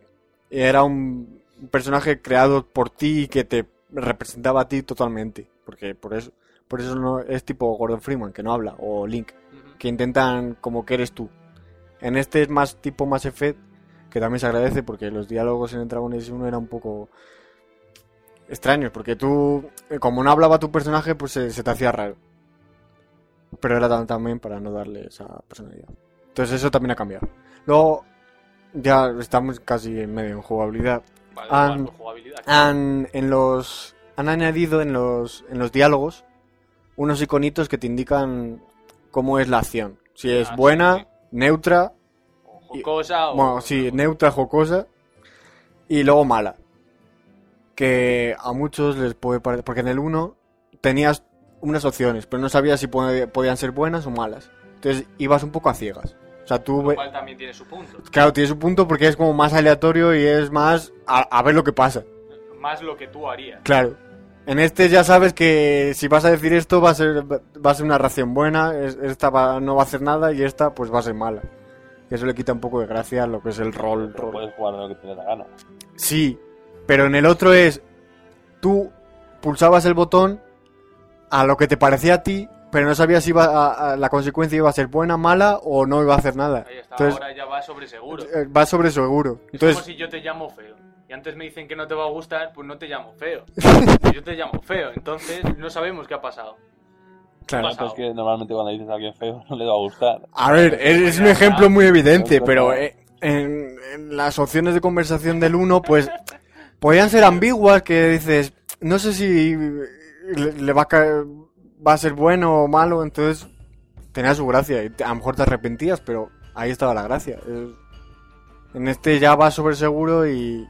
era un personaje creado por ti y que te representaba a ti totalmente porque por eso por eso no es tipo Gordon Freeman que no habla o Link que intentan como que eres tú. En este es más tipo Mass Effect, que también se agradece porque los diálogos en el Dragon Age 1 eran un poco extraños, porque tú, eh, como no hablaba tu personaje, pues se, se te hacía raro. Pero era tam- también para no darle esa personalidad. Entonces eso también ha cambiado. Luego, ya estamos casi en medio en jugabilidad. Vale, Han- jugabilidad. Han, en los, han añadido en los, en los diálogos unos iconitos que te indican cómo es la acción. Si es Ah, buena, sí. neutra, O jocosa o. bueno, sí, neutra, jocosa y luego mala. Que a muchos les puede parecer. Porque en el 1 tenías unas opciones, pero no sabías si po- podían ser buenas o malas. Entonces ibas un poco a ciegas. O sea, tú. Lo cual también tiene su punto. Claro, tienes un punto porque es como más aleatorio y es más a, a ver lo que pasa. Más lo que tú harías. Claro. En este ya sabes que si vas a decir esto va a ser, va a ser una ración buena, es- esta va- no va a hacer nada y esta pues va a ser mala. Y eso le quita un poco de gracia a lo que es el rol. Pero rol. puedes jugar de lo que te dé la gana. Sí, pero en el otro es tú pulsabas el botón a lo que te parecía a ti, pero no sabías si iba a- a- la consecuencia iba a ser buena, mala o no iba a hacer nada. Ahí está, Entonces ahora ya va sobre seguro. eh, va sobre seguro. Es como Entonces, si yo te llamo feo. Y antes me dicen que no te va a gustar, pues no te llamo feo. Yo te llamo feo, entonces no sabemos qué ha pasado. claro. es que normalmente cuando dices a alguien feo no le va a gustar. A ver, es, es un ejemplo muy evidente, Pero eh, en, en las opciones de conversación del uno, pues podían ser ambiguas que dices, no sé si le, le va a caer, va a ser bueno o malo, entonces tenía su gracia y a lo mejor te arrepentías, pero ahí estaba la gracia. En este ya vas sobre seguro y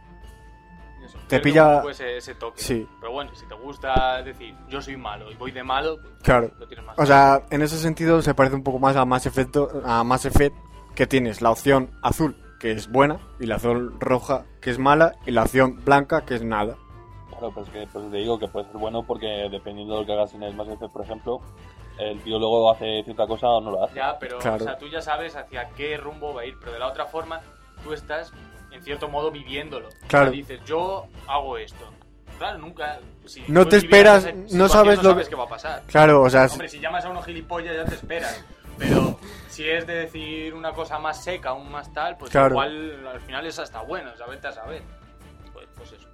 Eso, Te pilla- un poco ese, ese toque. Sí. Pero bueno, si te gusta decir yo soy malo y voy de malo, pues claro. lo tienes más. O sea, en ese sentido se parece un poco más a Mass Effect, a Mass Effect que tienes la opción azul, que es buena, y la opción roja, que es mala, y la opción blanca, que es nada. Claro, pues que pues te digo que puede ser bueno porque dependiendo de lo que hagas en el Mass Effect, por ejemplo, el tío luego hace cierta cosa o no lo hace. Ya, pero Claro. o sea, tú ya sabes hacia qué rumbo va a ir, pero de la otra forma tú estás en cierto modo viviéndolo. Claro. O sea, dices, yo hago esto. Claro, nunca. si No te esperas, no sabes no lo sabes que- qué va a pasar. Claro, o sea, Hombre, si llamas a uno gilipollas ya te esperas. Pero si es de decir una cosa más seca, un más tal, pues Claro. igual al final es hasta bueno, saberte a saber. Pues, pues eso.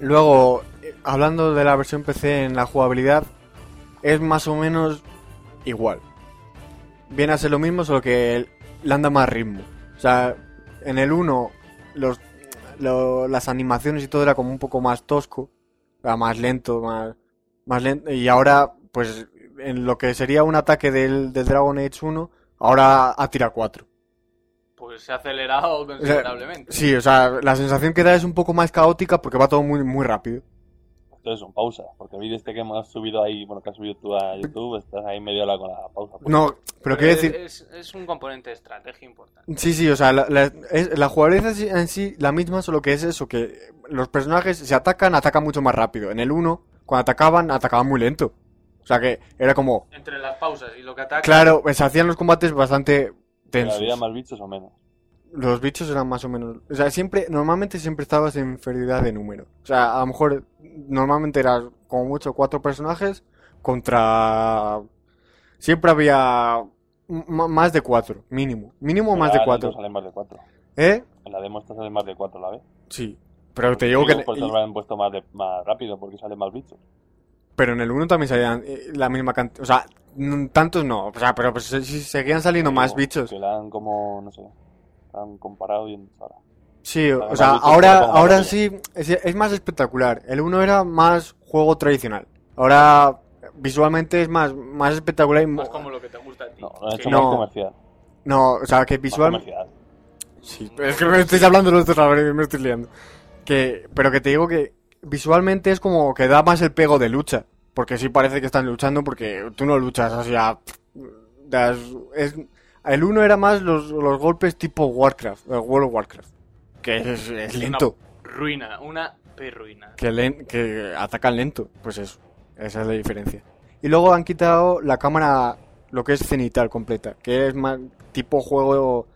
luego, eh, hablando de la versión PC en la jugabilidad, es más o menos igual. Viene a ser lo mismo, solo que le anda más ritmo. O sea, en el 1, los, lo- las animaciones y todo era como un poco más tosco, era más lento, más, más lento. Y ahora, pues, en lo que sería un ataque del, del Dragon Age 1, ahora ha tirado 4. Pues se ha acelerado O sea, considerablemente. sí, o sea, la sensación que da es un poco más caótica porque va todo muy, muy rápido. Entonces son pausas, porque el vídeo este que hemos subido ahí, bueno, que has subido tú a YouTube, estás ahí media hora con la pausa. Pues, No, pero quiero decir, es, es un componente de estrategia importante. Sí, sí, o sea, la, la, es- la jugabilidad es en sí la misma, solo que es eso, que los personajes se atacan, atacan mucho más rápido. En el 1, cuando atacaban, atacaban muy lento. O sea que era como, Entre las pausas y lo que ataca. claro, se hacían los combates bastante ¿pero tensos. ¿Había más bichos o menos? Los bichos eran más o menos, o sea, siempre, normalmente siempre estabas en inferioridad de número. O sea, a lo mejor, normalmente eras como mucho cuatro personajes contra... Siempre había más de cuatro, mínimo. Mínimo más de cuatro. Salen más de cuatro. ¿Eh? En la demo salen más de cuatro a la vez. Sí. Pero te digo que... Por eso lo han puesto más, de- más rápido, porque salen más bichos. Pero en el 1 también salían eh, la misma cantidad. O sea, tantos no. O sea, pero pues, seguían saliendo más bichos. Que la han como, no sé, la han comparado y en- ahora. Sí, o sea, ahora, ahora sí es, es más espectacular. El 1 era más juego tradicional. Ahora visualmente es más, más espectacular y Más como lo que te gusta a ti. No, lo han Sí. hecho No. más comercial. No, o sea, que Más visual... comercial. Sí, pero es que me estáis hablando los dos me estoy liando. Que, pero que te digo que visualmente es como que da más el pego de lucha. Porque sí parece que están luchando porque tú no luchas así a... das- es, el uno era más los, los golpes tipo Warcraft, eh, World of Warcraft. Que es, es lento, Ruina, una perruina. que, len- que atacan lento. Pues eso, esa es la diferencia. Y luego han quitado la cámara, lo que es cenital completa, que es más tipo juego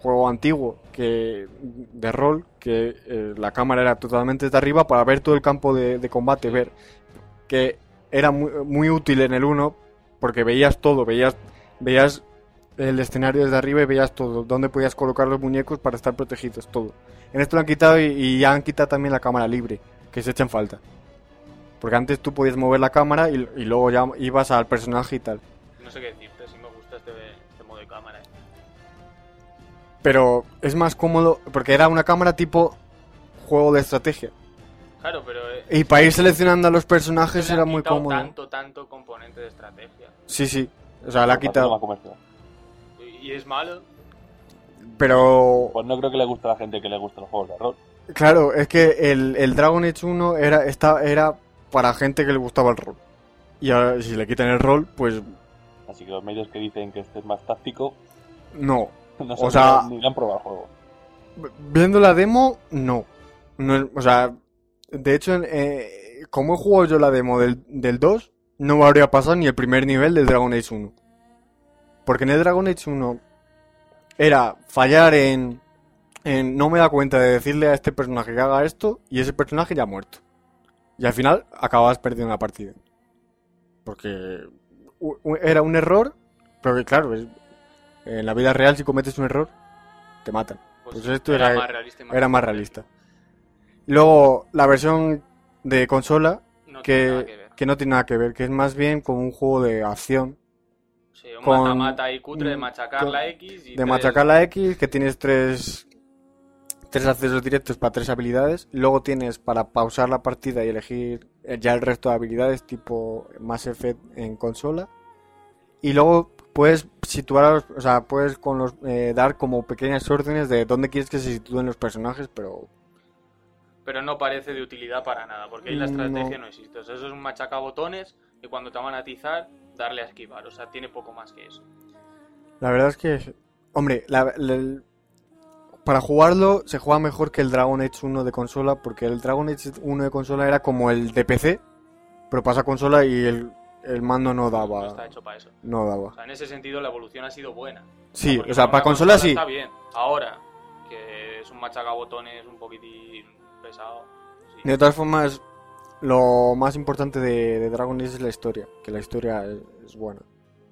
juego antiguo que de rol, que eh, la cámara era totalmente de arriba para ver todo el campo de, combate, ver que era muy, muy útil en el 1 porque veías todo, veías veías el escenario desde arriba y veías todo, dónde podías colocar los muñecos para estar protegidos, todo. En esto lo han quitado y, ya han quitado también la cámara libre, que se echa en falta. Porque antes tú podías mover la cámara y, y luego ya ibas al personaje y tal. No sé qué decirte, Pero es más cómodo porque era una cámara tipo juego de estrategia. Claro, pero. eh, Y para ir seleccionando a los personajes era muy cómodo. Tanto, tanto componente de estrategia. Sí, sí. O sea, la ha quitado. Y, es malo. Pero, Pues no creo que le guste a la gente que le gusten los juegos de rol. claro, es que el, el Dragon Age 1 era, esta, era para gente que le gustaba el rol. Y ahora, si le quitan el rol, pues Así que los medios que dicen que este es más táctico, no. no O o sea- ni, ni han probado el juego. Viendo la demo, no. O sea, de hecho, eh, como he jugado yo la demo del, del 2, no me habría pasado ni el primer nivel del Dragon Age 1. Porque en el Dragon Age 1 era fallar en, en no me da cuenta de decirle a este personaje que haga esto y ese personaje ya ha muerto. Y al final acababas perdiendo la partida. Porque era un error, pero que claro, es- en la vida real si cometes un error, te matan. Pues esto era- más realista. Era más realista. Luego, la versión de consola, No que que, que no tiene nada que ver, que es más bien como un juego de acción, Sí, un con- mata-mata y cutre de machacar con- la X y de tres- machacar la X, que tienes tres, tres accesos directos para tres habilidades. Luego tienes para pausar la partida y elegir eh, ya el resto de habilidades, tipo Mass Effect en consola. Y luego puedes situar, o sea, puedes con los, eh, dar como pequeñas órdenes de dónde quieres que se sitúen los personajes, pero Pero no parece de utilidad para nada, porque ahí la estrategia No. no, existe. O sea, eso es un machacabotones y cuando te van a atizar, darle a esquivar. O sea, tiene poco más que eso. La verdad es que, hombre, la- para jugarlo se juega mejor que el Dragon Age 1 de consola, porque el Dragon Age 1 de consola era como el de PC, pero pasa a consola y el, el mando no No está daba. hecho para eso. No O daba. sea, en ese sentido la evolución ha sido buena. Sí, o sea, una para consola sí. Está bien. Ahora, que es un machacabotones un poquitín pesado. sí. De todas formas, lo más importante de, de Dragon Age es la historia, que la historia es, es buena.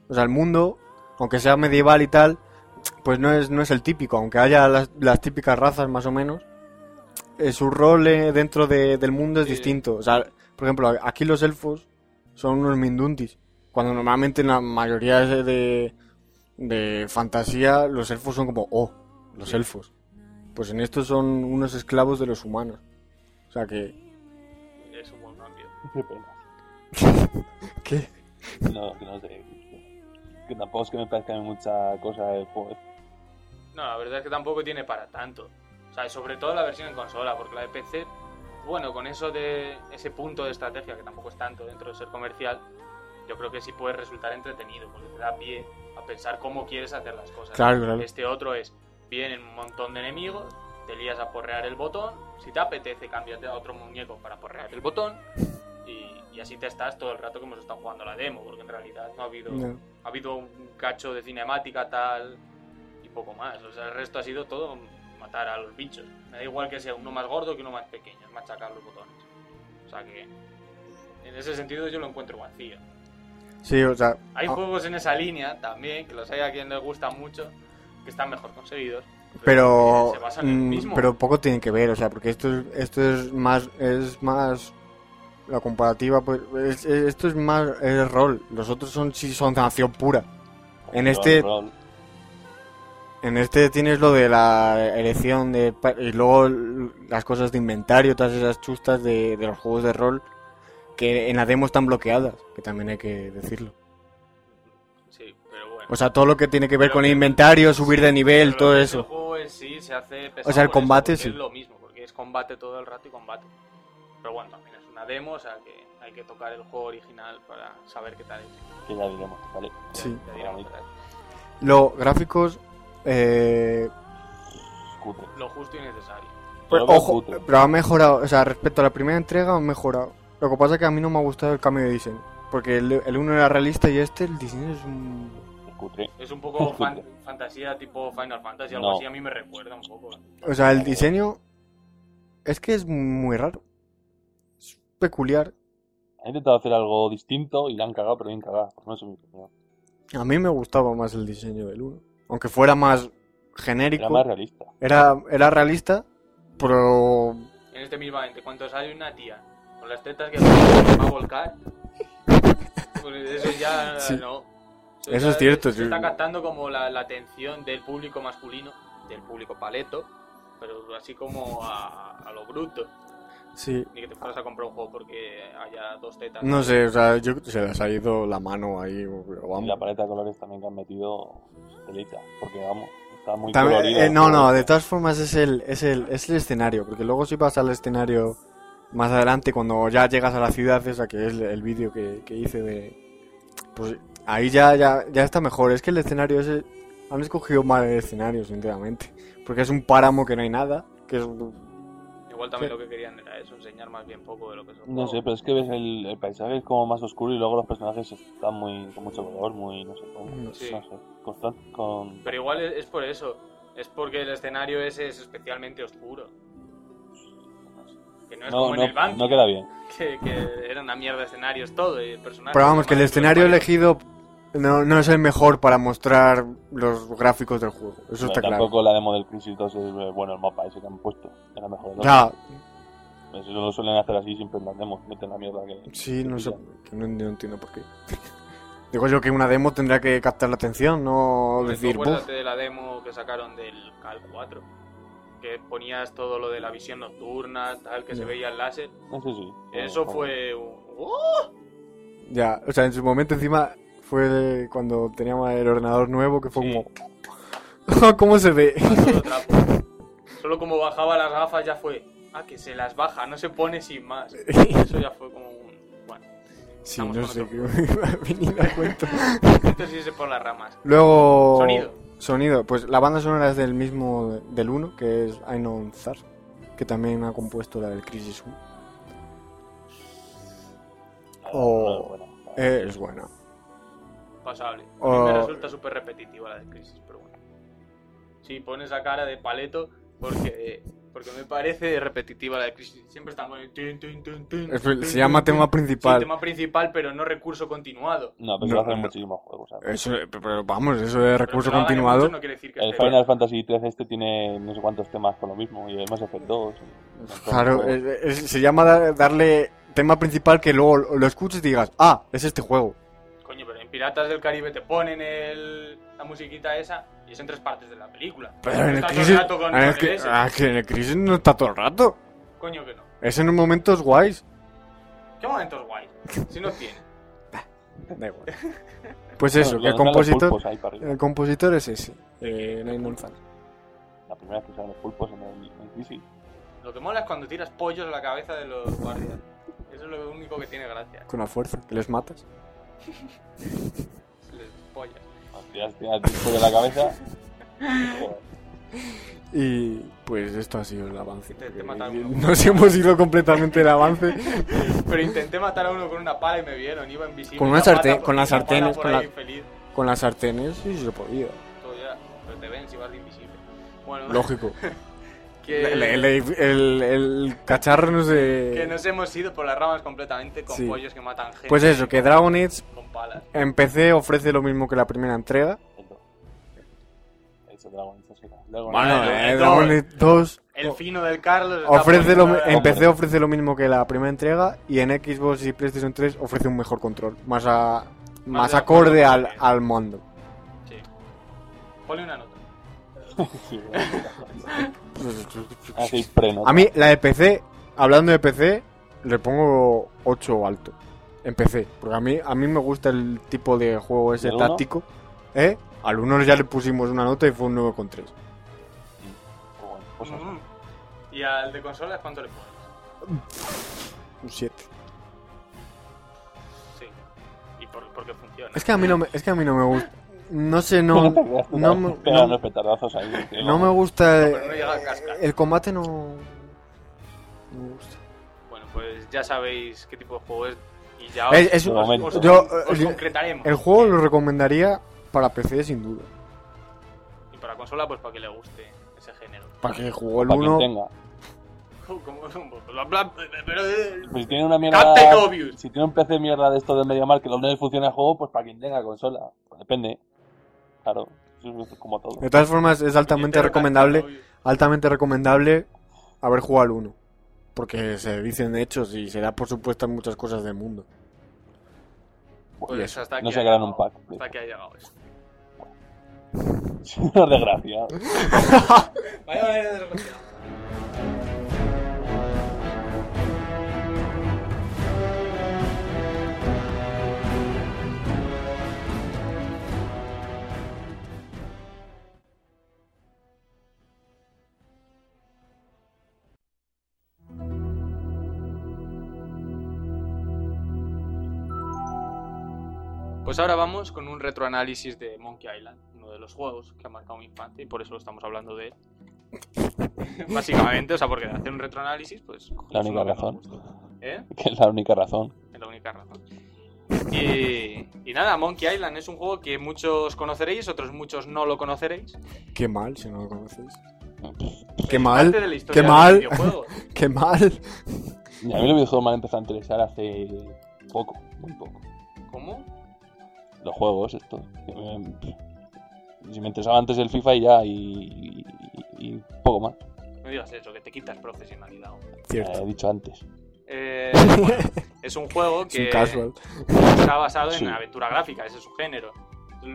O sea, el mundo, aunque sea medieval y tal, pues no es, no es el típico, aunque haya las, las típicas razas más o menos, eh, su rol eh, dentro de- del mundo es Sí. distinto. O sea, por ejemplo, aquí los elfos son unos mindundis, cuando normalmente en la mayoría de, de, de fantasía los elfos son como, oh, los Sí. elfos. Pues en estos son unos esclavos de los humanos. O sea que... Es un buen cambio. Qué pena. ¿Qué? No, que no sé. Que tampoco es que me parezca mucha cosa el juego. No, la verdad es que tampoco tiene para tanto. O sea, sobre todo la versión en consola, porque la de PC, bueno, con eso de ese punto de estrategia, que tampoco es tanto dentro de ser comercial, yo creo que sí puede resultar entretenido, porque te da pie a pensar cómo quieres hacer las cosas. Claro, claro. Este otro es, vienen un montón de enemigos, te lías a porrear el botón, si te apetece, cámbiate a otro muñeco para porrear el botón, y, y así te estás todo el rato que hemos estado jugando la demo, porque en realidad no ha habido, No. ha habido un cacho de cinemática tal y poco más. O sea, el resto ha sido todo matar a los bichos. Me da igual que sea uno más gordo que uno más pequeño, es machacar los botones. O sea que en ese sentido yo lo encuentro vacío. Sí, o sea, Hay ah, juegos en esa línea también, que los hay a quien les gusta mucho, que están mejor conseguidos. pero que se basan en el mm, mismo. pero poco tienen que ver, o sea, porque esto es, esto es más es más la comparativa, pues es- es- esto es más es rol, los otros son sí son acción pura. En este- rol- En este tienes lo de la elección de pa- y luego las cosas de inventario, todas esas chustas de, de los juegos de rol que en la demo están bloqueadas, que también hay que decirlo. Sí, pero bueno. O sea, todo lo que tiene que ver Pero con que- inventario, subir de nivel, todo El eso. juego en sí se hace pesado O sea, el eso, combate sí. Es lo mismo, porque es combate todo el rato y combate. Pero bueno, también es una demo, o sea que hay que tocar el juego original para saber qué tal es. que ya diremos, ¿vale? Ya- Sí. ya diremos. Los gráficos eh. Lo justo y necesario. Pero, lo veo ojo, pero ha mejorado, o sea, respecto a la primera entrega han mejorado. Lo que pasa es que a mí no me ha gustado el cambio de diseño. Porque el, el uno era realista y este, el diseño es un... Es cutre. Es un poco fan- fantasía tipo Final Fantasy, algo No. así, a mí me recuerda un poco. O sea, el diseño es que es muy raro. Es peculiar. Ha intentado hacer algo distinto y la han cagado, pero bien cagado. Por no es mi opinión. A mí me gustaba más el diseño del 1. Aunque fuera más genérico. Era más realista. Era, era realista, pero... En este mismamente, cuando sale una tía con las tetas que va a volcar, pues eso ya Sí. no. Eso ya es cierto, Se sí. está captando como la, la atención del público masculino, del público paleto, pero así como a, a lo bruto. Sí. Ni que te fueras a comprar un juego porque haya dos tetas. No sé, o sea, yo, se les ha ido la mano ahí. pero Y la paleta de colores también que han metido. Porque vamos, está muy También- colorido. eh, no, no, de todas formas es el, es el, es el escenario, porque luego si vas al escenario más adelante, cuando ya llegas a la ciudad, esa que es el vídeo que, que hice de... Pues ahí ya, ya, ya está mejor, es que el escenario ese... Han escogido mal el escenario, sinceramente, porque es un páramo que no hay nada, que es... Igual también Sí. lo que querían era eso, enseñar más bien poco de lo que el No sé, pero es que ves el, el paisaje es como más oscuro y luego los personajes están muy con mucho color, muy, no sé, con, no sé, con... Pero igual es, es por eso. Es porque el escenario ese es especialmente oscuro. Que no es No, como en no, el banco. no queda bien. Que, que era una mierda de escenarios todo. Y el personaje Pero vamos, que el escenario elegido no, no es el mejor para mostrar los gráficos del juego, eso No, está claro. tampoco la demo del Crisis 2 es eh, bueno el mapa ese que han puesto. Era mejor. ¿no? Ya, Eso lo suelen hacer así siempre en las demos, meten la mierda que... Sí, no que sé, pillan. que no, no entiendo por qué. Digo yo que una demo tendrá que captar la atención, no Pues tú decir, acuérdate de la demo que sacaron del Cal 4. Que ponías todo lo de la visión nocturna, tal, que se Ya. veía el láser. Eso sí. Eso fue un... ¡Oh! Ya, o sea, en su momento encima fue cuando teníamos el ordenador nuevo que fue Sí. como... ¿Cómo se ve? Solo como bajaba las gafas ya fue... Ah, que se las baja, no se pone sin más. Eso ya fue como un... Bueno, sí, no sé qué venir a cuento. esto sí se pone las ramas. Luego... Sonido. Sonido, pues la banda sonora es del mismo, del 1, que es Ainon Zar, que también ha compuesto la del Crisis 1. no, O- bueno. Eh, es buena. Pasable. A mí me resulta súper repetitiva la de Crisis, pero bueno. Sí, pones esa cara de paleto porque, porque me parece repetitiva la de Crisis. Siempre están con el... tin, tin, tin, tin, Es- tin, Se llama tin. tema Sí, principal. tema principal, pero no recurso continuado. No, pero No, lo hacen no. muchísimos juegos. ¿sabes? Eso, pero vamos, eso de Pero recurso en continuado. no quiere decir que El Final Fantasy 13 este tiene no sé cuántos temas con lo mismo y Mass Effect 2. y un montón de Claro, es- es- se llama da- darle tema principal que luego lo escuches y digas, ah, es este juego. Piratas del Caribe te ponen el, la musiquita esa y es en tres partes de la película. Pero No en el Crisis, rato con- ah, que, el ah, que en el Crisis no está todo el rato. Coño que no. Es en momentos guays. ¿Qué momentos guay? Si no tiene. Da igual. Pues eso, que el compositor, el compositor es ese, eh, Months Fan. primera vez que salen los pulpos en el en Crisis. Lo que mola es cuando tiras pollos a la cabeza de los guardias. Eso es lo único que tiene gracia. Con la fuerza, que les matas. Les de la cabeza. Y pues esto ha sido el avance. Uno. Nos hemos ido completamente el avance. Pero intenté matar a uno con una pala y me vieron, iba invisible. Con una sartén- con las sartenes, con la- las sartenes sí se podía. Todo ya, pero te ven si vas de invisible. Bueno, Lógico. que, El, el- el- el cacharro no sé. que nos hemos ido por las ramas completamente con Sí. pollos que matan gente. Pues eso, que Dragon Age en PC ofrece lo mismo que la primera entrega. Dragon Age, eh. Age 2 El fino del Carlos. ofrece lo, en PC ofrece lo mismo que la primera entrega y en Xbox y PlayStation 3 ofrece un mejor control, más a, más acorde al, al mando. Sí. Ponle una nota. A mí la de PC, hablando de PC, le pongo 8 alto. En PC, porque a mí a mí me gusta el tipo de juego ese táctico. ¿Eh? Al 1 ya le pusimos una nota y fue un 9,3. Pues bueno, pues. Mm. ¿Y al de consolas cuánto le pones? Un 7. Sí. ¿Y por, por qué funciona? Es que a mí no me, es que a mí no me gusta. No sé, no, No tú no, no- unos petardazos ahí. no me gusta. no cascar. El combate no. No me gusta. Bueno, pues ya sabéis qué tipo de juego es. Y ya os, Es- momento. os- yo, os eh, concretaremos. El juego lo recomendaría para PC sin duda. Y para consola, pues para que le guste ese género. Para que jugó el Para quien 1. tenga. Como, bla, bla, pero, eh, Pues si tiene una mierda. Si tiene un PC mierda de esto de MediaMarkt que donde funciona el juego, pues para quien tenga consola. Pues depende. Claro, eso es como todo. De todas formas, es altamente Pero recomendable. Altamente recomendable haber jugado al 1. Porque se dicen hechos y se da por supuesto en muchas cosas del mundo. Pues hasta aquí No se ha quedan un pack. Hasta aquí ha llegado eso. Una desgracia. Vaya de desgraciado. Pues ahora vamos con un retroanálisis de Monkey Island, uno de los juegos que ha marcado mi infancia y por eso estamos hablando de él. Básicamente, o sea, porque de hacer un retroanálisis, pues. La única que razón. ¿Eh? Que es la única razón. Es la única razón. Y, y nada, Monkey Island es un juego que muchos conoceréis, otros muchos no lo conoceréis. Qué mal si no lo conocéis. Es Qué mal. parte de la historia Qué mal. videojuegos. Qué mal. Y a mí los videojuegos me han empezado a interesar hace poco, muy poco. ¿Cómo? Los juegos estos. me- Si me interesaba antes el FIFA y ya, y, y, y poco más. No digas eso, que te quitas profesionalidad. hombre. Eh, Cierto. he dicho antes. Eh, bueno, es un juego Es un que casual. está basado en Sí. aventura gráfica, ese es su género.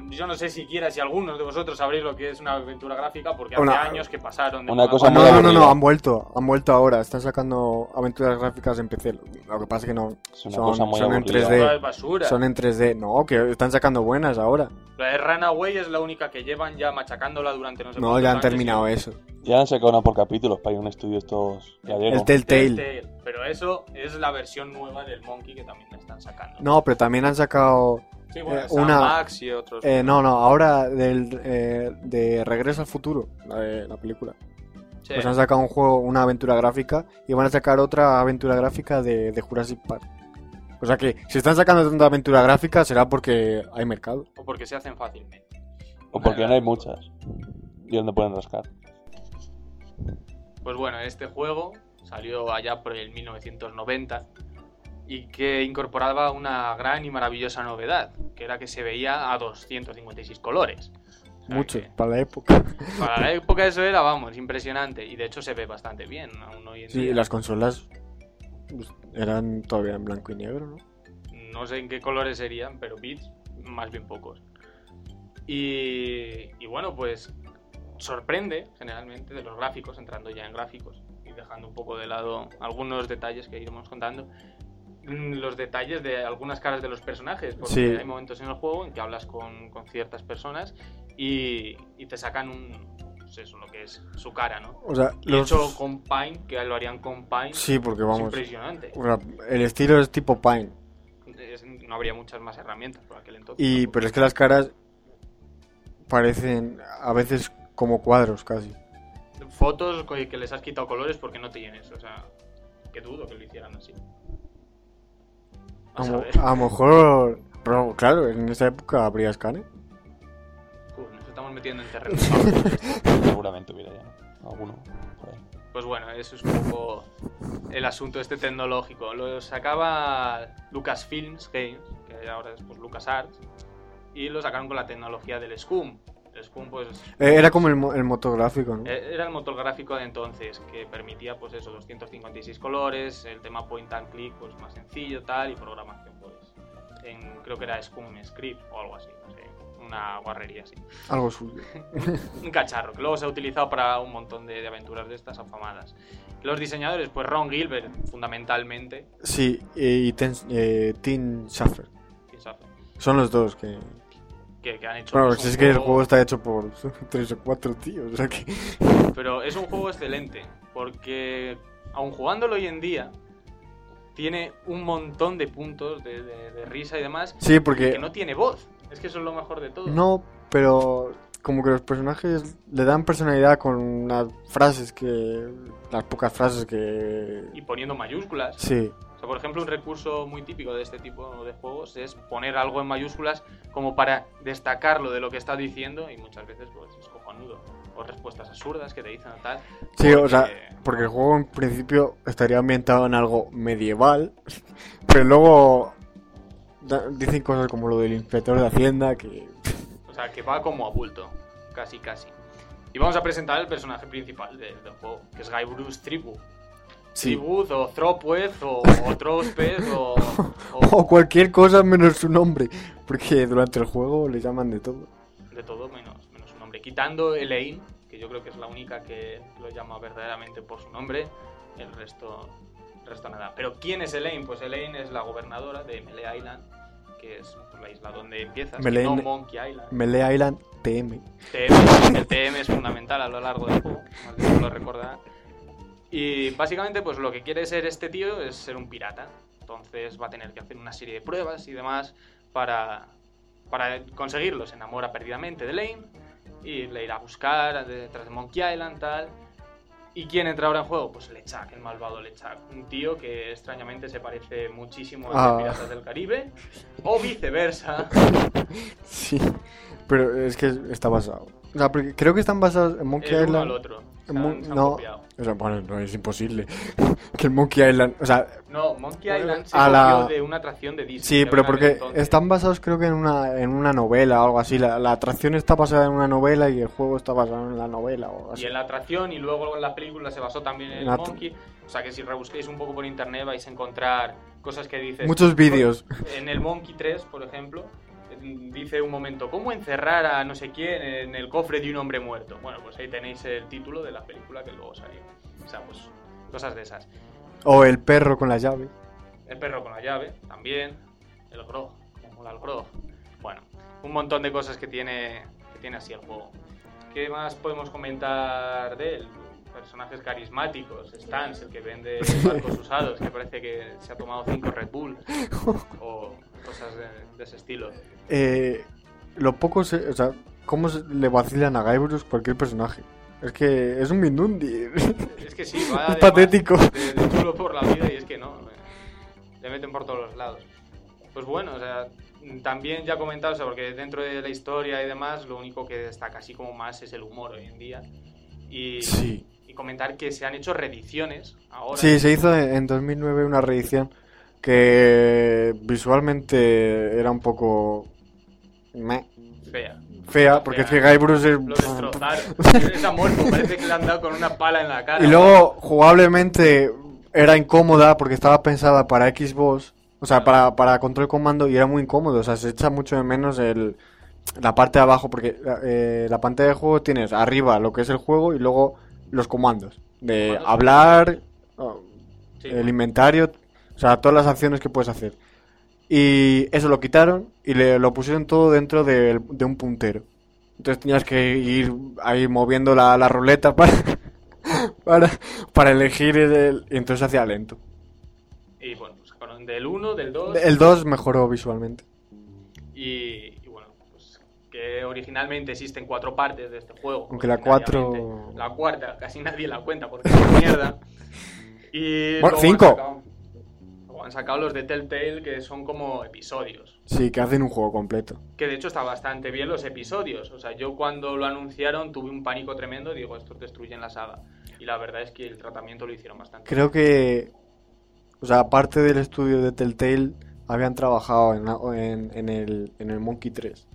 Yo no sé siquiera si algunos de vosotros sabréis lo que es una aventura gráfica, porque hace Una- años que pasaron de una cosa no, muy no, no, no, aburrida. han vuelto. Han vuelto ahora. Están sacando aventuras gráficas en PC. Lo que pasa es que no. Es una Son- cosa muy son en aburrida. 3D. Toda es basura. Son en 3D. No, que están sacando buenas ahora. La de Runaway es la única que llevan ya machacándola durante no sé No, ya han terminado y- eso. Ya han sacado una por capítulos para ir a un estudio estos gallegos. El Telltale. Telltale. Pero eso es la versión nueva del Monkey que también la están sacando. No, pero también han sacado. Sí, bueno, eh, una- Max y otros. eh, no, no, ahora del, eh, de Regreso al Futuro, la, de- la película. Sí. Pues han sacado un juego, una aventura gráfica, y van a sacar otra aventura gráfica de, de Jurassic Park. O sea que, si están sacando tanta aventura gráfica, será porque hay mercado. O porque se hacen fácilmente. O porque no hay muchas. Y donde pueden rascar. Pues bueno, este juego salió allá por el 1990 y que incorporaba una gran y maravillosa novedad, que era que se veía a 256 colores. O sea Mucho, que para la época. Para la época eso era, vamos, impresionante. Y de hecho se ve bastante bien aún hoy en Sí, día. las consolas pues, eran todavía en blanco y negro, ¿no? No sé en qué colores serían, pero bits más bien pocos. Y, y bueno, pues sorprende generalmente de los gráficos, entrando ya en gráficos y dejando un poco de lado algunos detalles que iremos contando. Mm, Los detalles de algunas caras de los personajes, porque Sí. hay momentos en el juego en que hablas con, con ciertas personas y, y te sacan un, pues eso, lo que es su cara, ¿no? O sea, los... hecho con Paint, que lo harían con Paint, Sí, porque es vamos... impresionante. o sea, el estilo es tipo Pine. Es- no habría muchas más herramientas por aquel entonces. Y, pero es que las caras parecen a veces como cuadros casi. Fotos que les has quitado colores porque no te llenes, o sea, que dudo que lo hicieran así. A, Vas a mo- ver. a lo mejor... Pero claro, en esa época habría escáner. Uf, nos estamos metiendo en terreno. Seguramente hubiera ya. ¿no? Alguno por ahí. Pues bueno, eso es un poco el asunto este tecnológico. Lo sacaba Lucasfilms Games, que ahora es pues LucasArts, y lo sacaron con la tecnología del Scum. Scum, pues, Eh, Era como el, mo- el motográfico, ¿no? eh, era el motor gráfico de entonces, que permitía, pues eso, 256 colores, el tema point and click, pues más sencillo, tal, y programación, pues, en, creo que era Scum Script o algo así, no sé, una guarrería así. Algo suyo. un cacharro que luego se ha utilizado para un montón de, de aventuras de estas afamadas. Los diseñadores, pues Ron Gilbert, fundamentalmente, Sí, eh, y eh, Tim quién sabe, Son los dos que... que, que han hecho. Si es que el juego está hecho por tres o cuatro tíos, o sea que... Pero es un juego excelente, porque aun jugándolo hoy en día, tiene un montón de puntos de, de- de risa y demás, Sí, porque... que no tiene voz. Es que eso es lo mejor de todo. No, pero como que los personajes le dan personalidad con las frases que... Las pocas frases que... Y poniendo mayúsculas. Sí, sea, por ejemplo, un recurso muy típico de este tipo de juegos es poner algo en mayúsculas como para destacarlo de lo que está diciendo y muchas veces pues es cojonudo. O respuestas absurdas que te dicen o tal. sí, o sea, porque el juego en principio estaría ambientado en algo medieval, pero luego dicen cosas como lo del inspector de Hacienda, que... O sea, que va como a bulto. Casi, casi. Y vamos a presentar el personaje principal de- del juego, que es Guy Bruce Tribu. Sí. Tribuz o Thropweth o, o Trospeth o, o O cualquier cosa menos su nombre, porque durante el juego le llaman de todo. de todo menos, menos su nombre. Quitando Elaine, que yo creo que es la única que lo llama verdaderamente por su nombre, el resto, el resto nada. Pero ¿quién es Elaine? Pues Elaine es la gobernadora de Melee Island, que es la isla donde empiezas, Melee- no Monkey Island. Melee Island TM. TM, el TM es fundamental a lo largo del juego, Maldito lo recordará. Y básicamente, pues lo que quiere ser este tío es ser un pirata. Entonces va a tener que hacer una serie de pruebas y demás para, para conseguirlo. Se enamora perdidamente de Lane y le irá a buscar detrás de Monkey Island, tal. ¿Y quién entra ahora en juego? Pues Lechak, el malvado Lechak. Un tío que extrañamente se parece muchísimo a Ah. los Piratas del Caribe. O viceversa. Sí, pero es que está basado. O sea, porque creo que están basados en Monkey El uno Island. al otro. Mon- han no, copiado. o sea, bueno, no es imposible. que el Monkey Island, o sea, No, Monkey Island se A la- de una atracción de Disney. sí, pero porque están basados creo que en una, en una novela o algo así. La, la atracción está basada en una novela y el juego está basado en la novela o algo así. Y en la atracción y luego en la película se basó también en En el Monkey. O sea que si rebusquéis un poco por internet vais a encontrar cosas que dices... Muchos vídeos. En el Monkey 3, por ejemplo, dice un momento, ¿cómo encerrar a no sé quién en el cofre de un hombre muerto? Bueno, pues ahí tenéis el título de la película que luego salió. O sea, pues cosas de esas. O el perro con la llave. El perro con la llave, también. El grog, el grog. Bueno, un montón de cosas que tiene, que tiene así el juego. ¿Qué más podemos comentar de él? Personajes carismáticos, Stans, el que vende barcos usados, que parece que se ha tomado cinco Red Bull. O cosas de, de ese estilo. Eh, lo poco se, o sea, cómo se- le vacilan a Guybrush cualquier personaje. Es que es un Mindundi. Es que sí, va Es patético. De, de chulo por la vida y es que no. eh, Le meten por todos los lados. Pues bueno, o sea, también ya comentado, o sea, porque dentro de la historia y demás, lo único que destaca así como más es el humor hoy en día. Y, Sí. y comentar que se han hecho reediciones ahora. Sí, se hizo en en 2009 una reedición que visualmente era un poco meh, Fea. fea, porque es que Guybrush es... Lo destrozaron. es amorfo, parece que le han dado con una pala en la cara. Y luego, jugablemente, era incómoda porque estaba pensada para Xbox, o sea, para, para control comando, y era muy incómodo. O sea, se echa mucho de menos el, la parte de abajo, porque eh, la pantalla de juego tienes arriba lo que es el juego y luego los comandos. De hablar, el inventario, o sea, todas las acciones que puedes hacer. Y eso lo quitaron y le, lo pusieron todo dentro de, de un puntero. Entonces tenías que ir ahí moviendo la, la ruleta para, para, para elegir el... Y entonces hacía lento. Y bueno, pues sacaron del 1, del 2. El 2 mejoró visualmente. Y, y bueno, pues que originalmente existen cuatro partes de este juego. Aunque la cuatro-. La cuarta casi nadie la cuenta porque es una mierda. Y Bueno, cinco. Han sacado los de Telltale que son como episodios. Sí, que hacen un juego completo. Que de hecho está bastante bien los episodios. O sea, yo cuando lo anunciaron tuve un pánico tremendo. Digo, estos destruyen la saga. Y la verdad es que el tratamiento lo hicieron bastante Creo que, o sea, aparte del estudio de Telltale, habían trabajado en, en el, en el Monkey 3.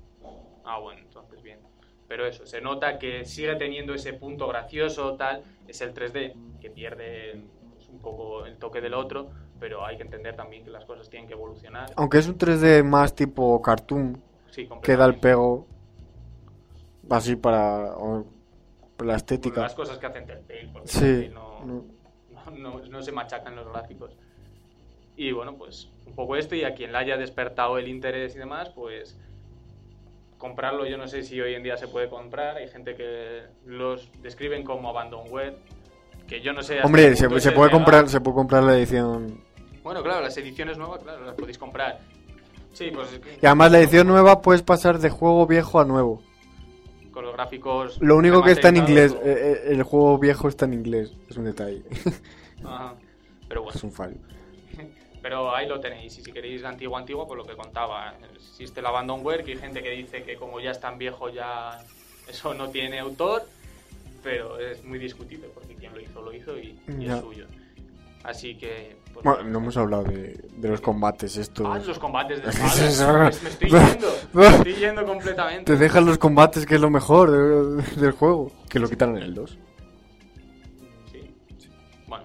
Ah, bueno, entonces bien. Pero eso, se nota que sigue teniendo ese punto gracioso, tal. Es el 3D, que pierde pues, un poco el toque del otro, pero hay que entender también que las cosas tienen que evolucionar. Aunque es un 3D más tipo cartoon, Sí, que da el pego así para, la estética. las cosas que hacen Telltale, porque Sí, no, no. no, no- no se machacan los gráficos. Y bueno, pues un poco esto, y a quien le haya despertado el interés y demás, pues comprarlo yo no sé si hoy en día se puede comprar. Hay gente que los describen como abandonware, que yo no sé... Hombre, se, se puede legal. comprar, se puede comprar la edición. Bueno, claro, las ediciones nuevas, claro, las podéis comprar. Sí, pues Y además la edición nueva puedes pasar de juego viejo a nuevo. Con los gráficos... Lo único que está en inglés, eh, eh, el juego viejo está en inglés, es un detalle, Ajá. Pero bueno, es un fallo. pero ahí lo tenéis. Y si queréis antiguo, antiguo, pues lo que contaba. Existe el abandonware, que hay gente que dice que como ya es tan viejo ya eso no tiene autor, pero es muy discutible porque quien lo hizo, lo hizo y, es suyo. Así que... Bueno, no hemos hablado de, de los combates estos. Ah, los combates de Es espadas. eso. me, estoy yendo, me estoy yendo completamente. Te dejan los combates que es lo mejor de- del juego, que lo quitaron en el 2. Sí. Bueno,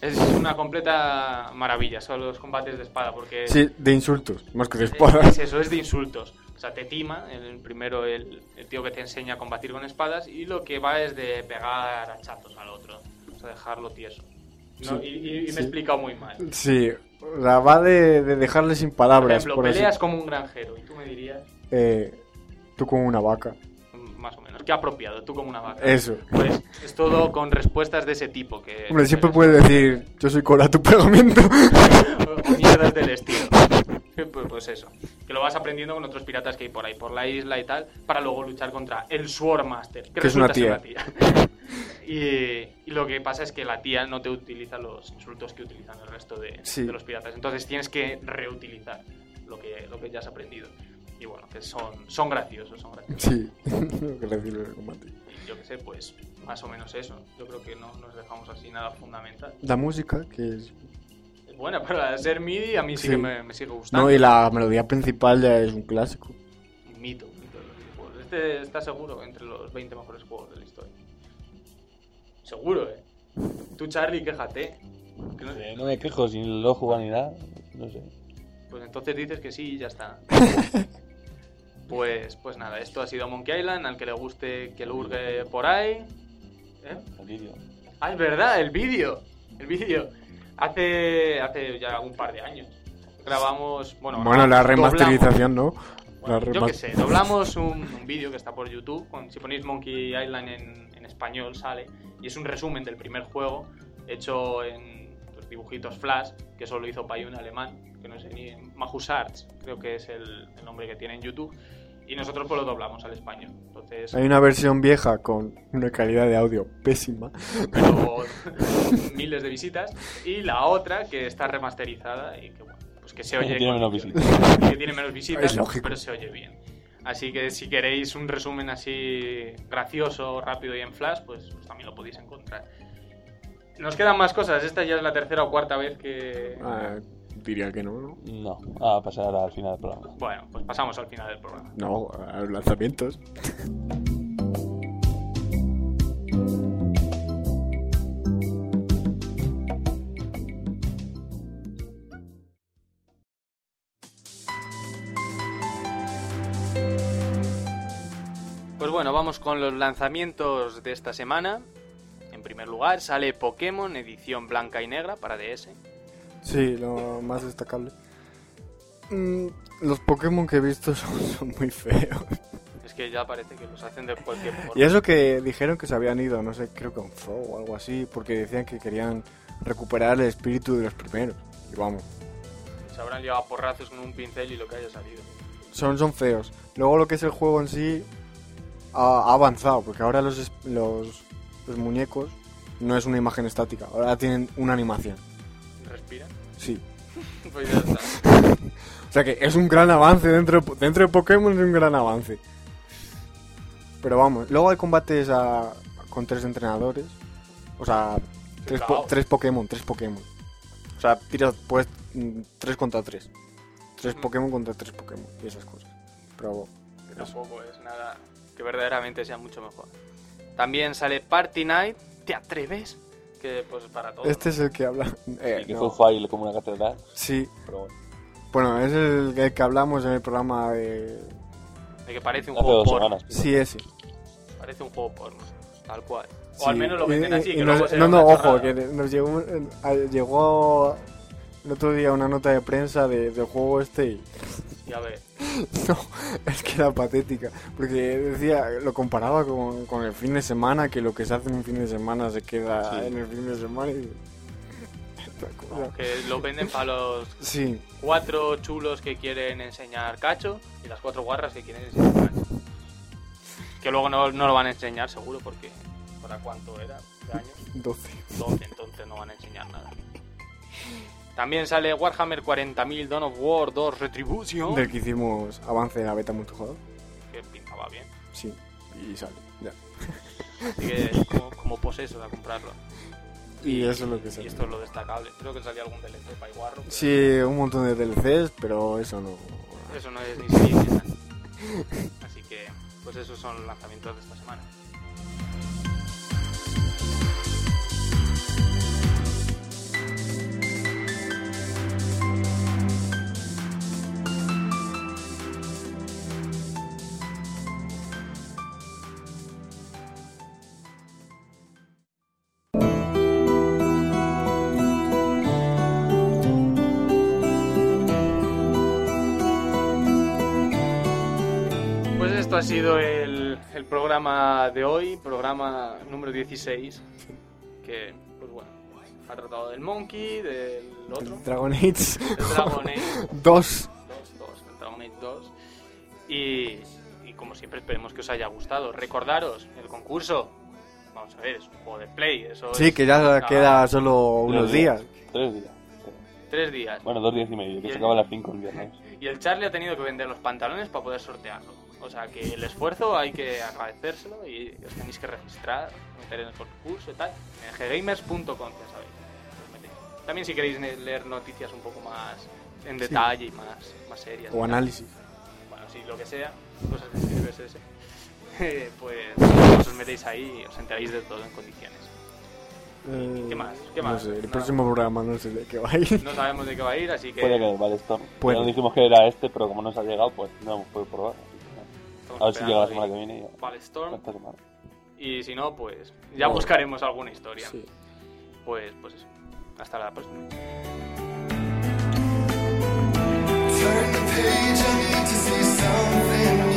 es una completa maravilla, son los combates de espada, porque Sí, de insultos, más que de es, espadas. es eso, es de insultos. O sea, te tima, el primero el, el tío que te enseña a combatir con espadas, y lo que va es de pegar hachazos al otro, o sea, dejarlo tieso. No, Sí, y, me sí. he explicado muy mal. Sí, o sea, va de, de dejarle sin Por palabras. ejemplo, por así- peleas como un granjero, y tú me dirías, Eh, tú como una vaca. más o menos, qué apropiado, tú como una vaca. Eso. Pues es todo con respuestas de ese tipo. Que Hombre, siempre puedes decir, yo soy Cora tu pegamento. o mierdas del estilo. Pues, pues eso, que lo vas aprendiendo con otros piratas que hay por ahí, por la isla y tal, para luego luchar contra el Swordmaster, que, Que es una resulta ser y, y lo que pasa es que la tía no te utiliza los insultos que utilizan el resto de, Sí. de los piratas, entonces tienes que reutilizar lo que, lo que ya has aprendido. Y bueno, que son, son graciosos, son graciosos. Sí, lo que decir el combate. Y yo qué sé, pues más o menos eso. Yo creo que no nos dejamos así nada fundamental. La música, que es... Es buena, para ser MIDI a mí sí, Sí. que me, me sigue gustando. No, y la melodía principal ya es un clásico. Un mito, un mito de los videojuegos. Este está seguro entre los 20 mejores juegos de la historia. Seguro, eh. Tú, Charlie, quéjate. Que no- Eh, no me quejo si no lo jugado ni nada. No sé. Pues entonces dices que sí y ya está. Pues, pues nada, esto ha sido Monkey Island. Al que le guste que lo hurgue por ahí. ¿Eh? El vídeo. Ah, es verdad, el vídeo. El vídeo. Hace, hace ya un par de años. Grabamos. Bueno, Bueno, la remasterización, ¿no? Bueno, La yo qué sé, doblamos un, un vídeo que está por YouTube. con- si ponéis Monkey Island en, en español sale. Y es un resumen del primer juego hecho en pues, dibujitos flash, que eso lo hizo Payun alemán, que no sé ni. Mahus Arts, creo que es el, el nombre que tiene en YouTube. Y nosotros pues lo doblamos al español. Entonces, Hay una versión vieja con una calidad de audio pésima. pero miles de visitas. Y la otra que está remasterizada y que, bueno, pues que se oye. Tiene menos visitas. que tiene menos visitas, Es lógico. pero se oye bien. Así que si queréis un resumen así gracioso, rápido y en flash, pues, pues también lo podéis encontrar. Nos quedan más cosas. Esta ya es la tercera o cuarta vez que. Ah, diría que no, ¿no? No. A pasar al final del programa. Bueno, pues pasamos al final del programa. No, a los lanzamientos. Pues bueno, vamos con los lanzamientos de esta semana. En primer lugar, sale Pokémon edición blanca y negra para DS. Sí, lo más destacable. Mm, los Pokémon que he visto son, son muy feos. Es que ya parece que los hacen de cualquier forma. Y eso que dijeron que se habían ido, no sé, creo que a un zoo o algo así, porque decían que querían recuperar el espíritu de los primeros. Y vamos, Se habrán llevado a porrazos con un pincel y lo que haya salido. son, son feos. Luego lo que es el juego en sí ha, ha avanzado, porque ahora los, los, los muñecos no es una imagen estática, ahora tienen una animación. ¿Respiran? Sí. Pues ya está. O sea que es un gran avance dentro, de- dentro de Pokémon, es un gran avance. Pero vamos, luego hay combates a- con tres entrenadores. O sea, tres, po- clavado. tres Pokémon, tres Pokémon. O sea, tiras pues mm, tres contra tres. Tres Mm. Pokémon contra tres Pokémon y esas cosas. Pero eso. Tampoco es nada que verdaderamente sea mucho mejor. También sale Party Night. ¿Te atreves? Que pues para. Este es el que habla. eh, Y que no. fue file como una catedral, Sí, pero bueno. bueno, es el, el que hablamos en el programa de. De que parece un Hace juego porno. semanas. Sí, ese. Parece un juego porno. Tal cual. O Sí, al menos lo y- venden y- así. y que nos- será no, no, ojo, chorrada. que nos llegó, eh, llegó el otro día una nota de prensa de- del juego este y Ya ves. no, es que era patética, porque decía, lo comparaba con, con el fin de semana, que lo que se hace en un fin de semana se queda Sí. en el fin de semana y... Que lo venden para los Sí, cuatro chulos que quieren enseñar cacho y las cuatro guarras que quieren enseñar cacho. Que luego no, no lo van a enseñar seguro porque ¿para cuánto era? ¿De años? 12. 12, entonces no van a enseñar nada. También sale Warhammer 40.000 Dawn of War 2 Retribution. Del que hicimos avance la beta multijugador. Que pintaba bien. Sí, y sale, ya. Así que como, como poseso a comprarlo. Y eso es lo que Y sale. esto es lo destacable. Creo que salía algún DLC para Iguarro. pero Sí, un montón de DLCs, pero eso no... Eso no es ni siquiera. Así que, pues esos son los lanzamientos de esta semana. Esto ha sido el, el programa de hoy, programa número 16, que, pues bueno, ha tratado del Monkey, del otro, Dragon Age Dragon Age 2. 2, 2, el Dragon Age 2, y, y como siempre esperemos que os haya gustado. Recordaros, el concurso, vamos a ver, es un juego de Play, eso Sí, es- que ya Ah, queda solo unos Tres días. Tres días. Tres días. Bueno, dos días y medio, que Bien. se acaba a las 5 el viernes. Y el Charlie ha tenido que vender los pantalones para poder sortearlo. O sea que el esfuerzo hay que agradecérselo y os tenéis que registrar, meter en el concurso y tal, en ggamers.com, ya sabéis. Os metéis. También si queréis leer noticias un poco más en detalle y más, más serias. O tal. análisis. Bueno, sí, lo que sea, cosas de CBSS. eh, pues os metéis ahí y os enteráis de todo en condiciones. Eh, ¿Qué más? ¿Qué no más? sé, el Nada. próximo programa no sé de qué va a ir. No sabemos de qué va a ir, así que... Puede que. Puede. Ya nos dijimos que era este, pero como no se ha llegado, pues no hemos podido probar. Estamos A ver si llega la semana que viene. y ya. Si no, pues ya No. buscaremos alguna historia. Sí. Pues, pues eso. Hasta la próxima. Turn the page, I need to see something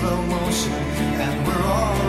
slow motion, and we're all.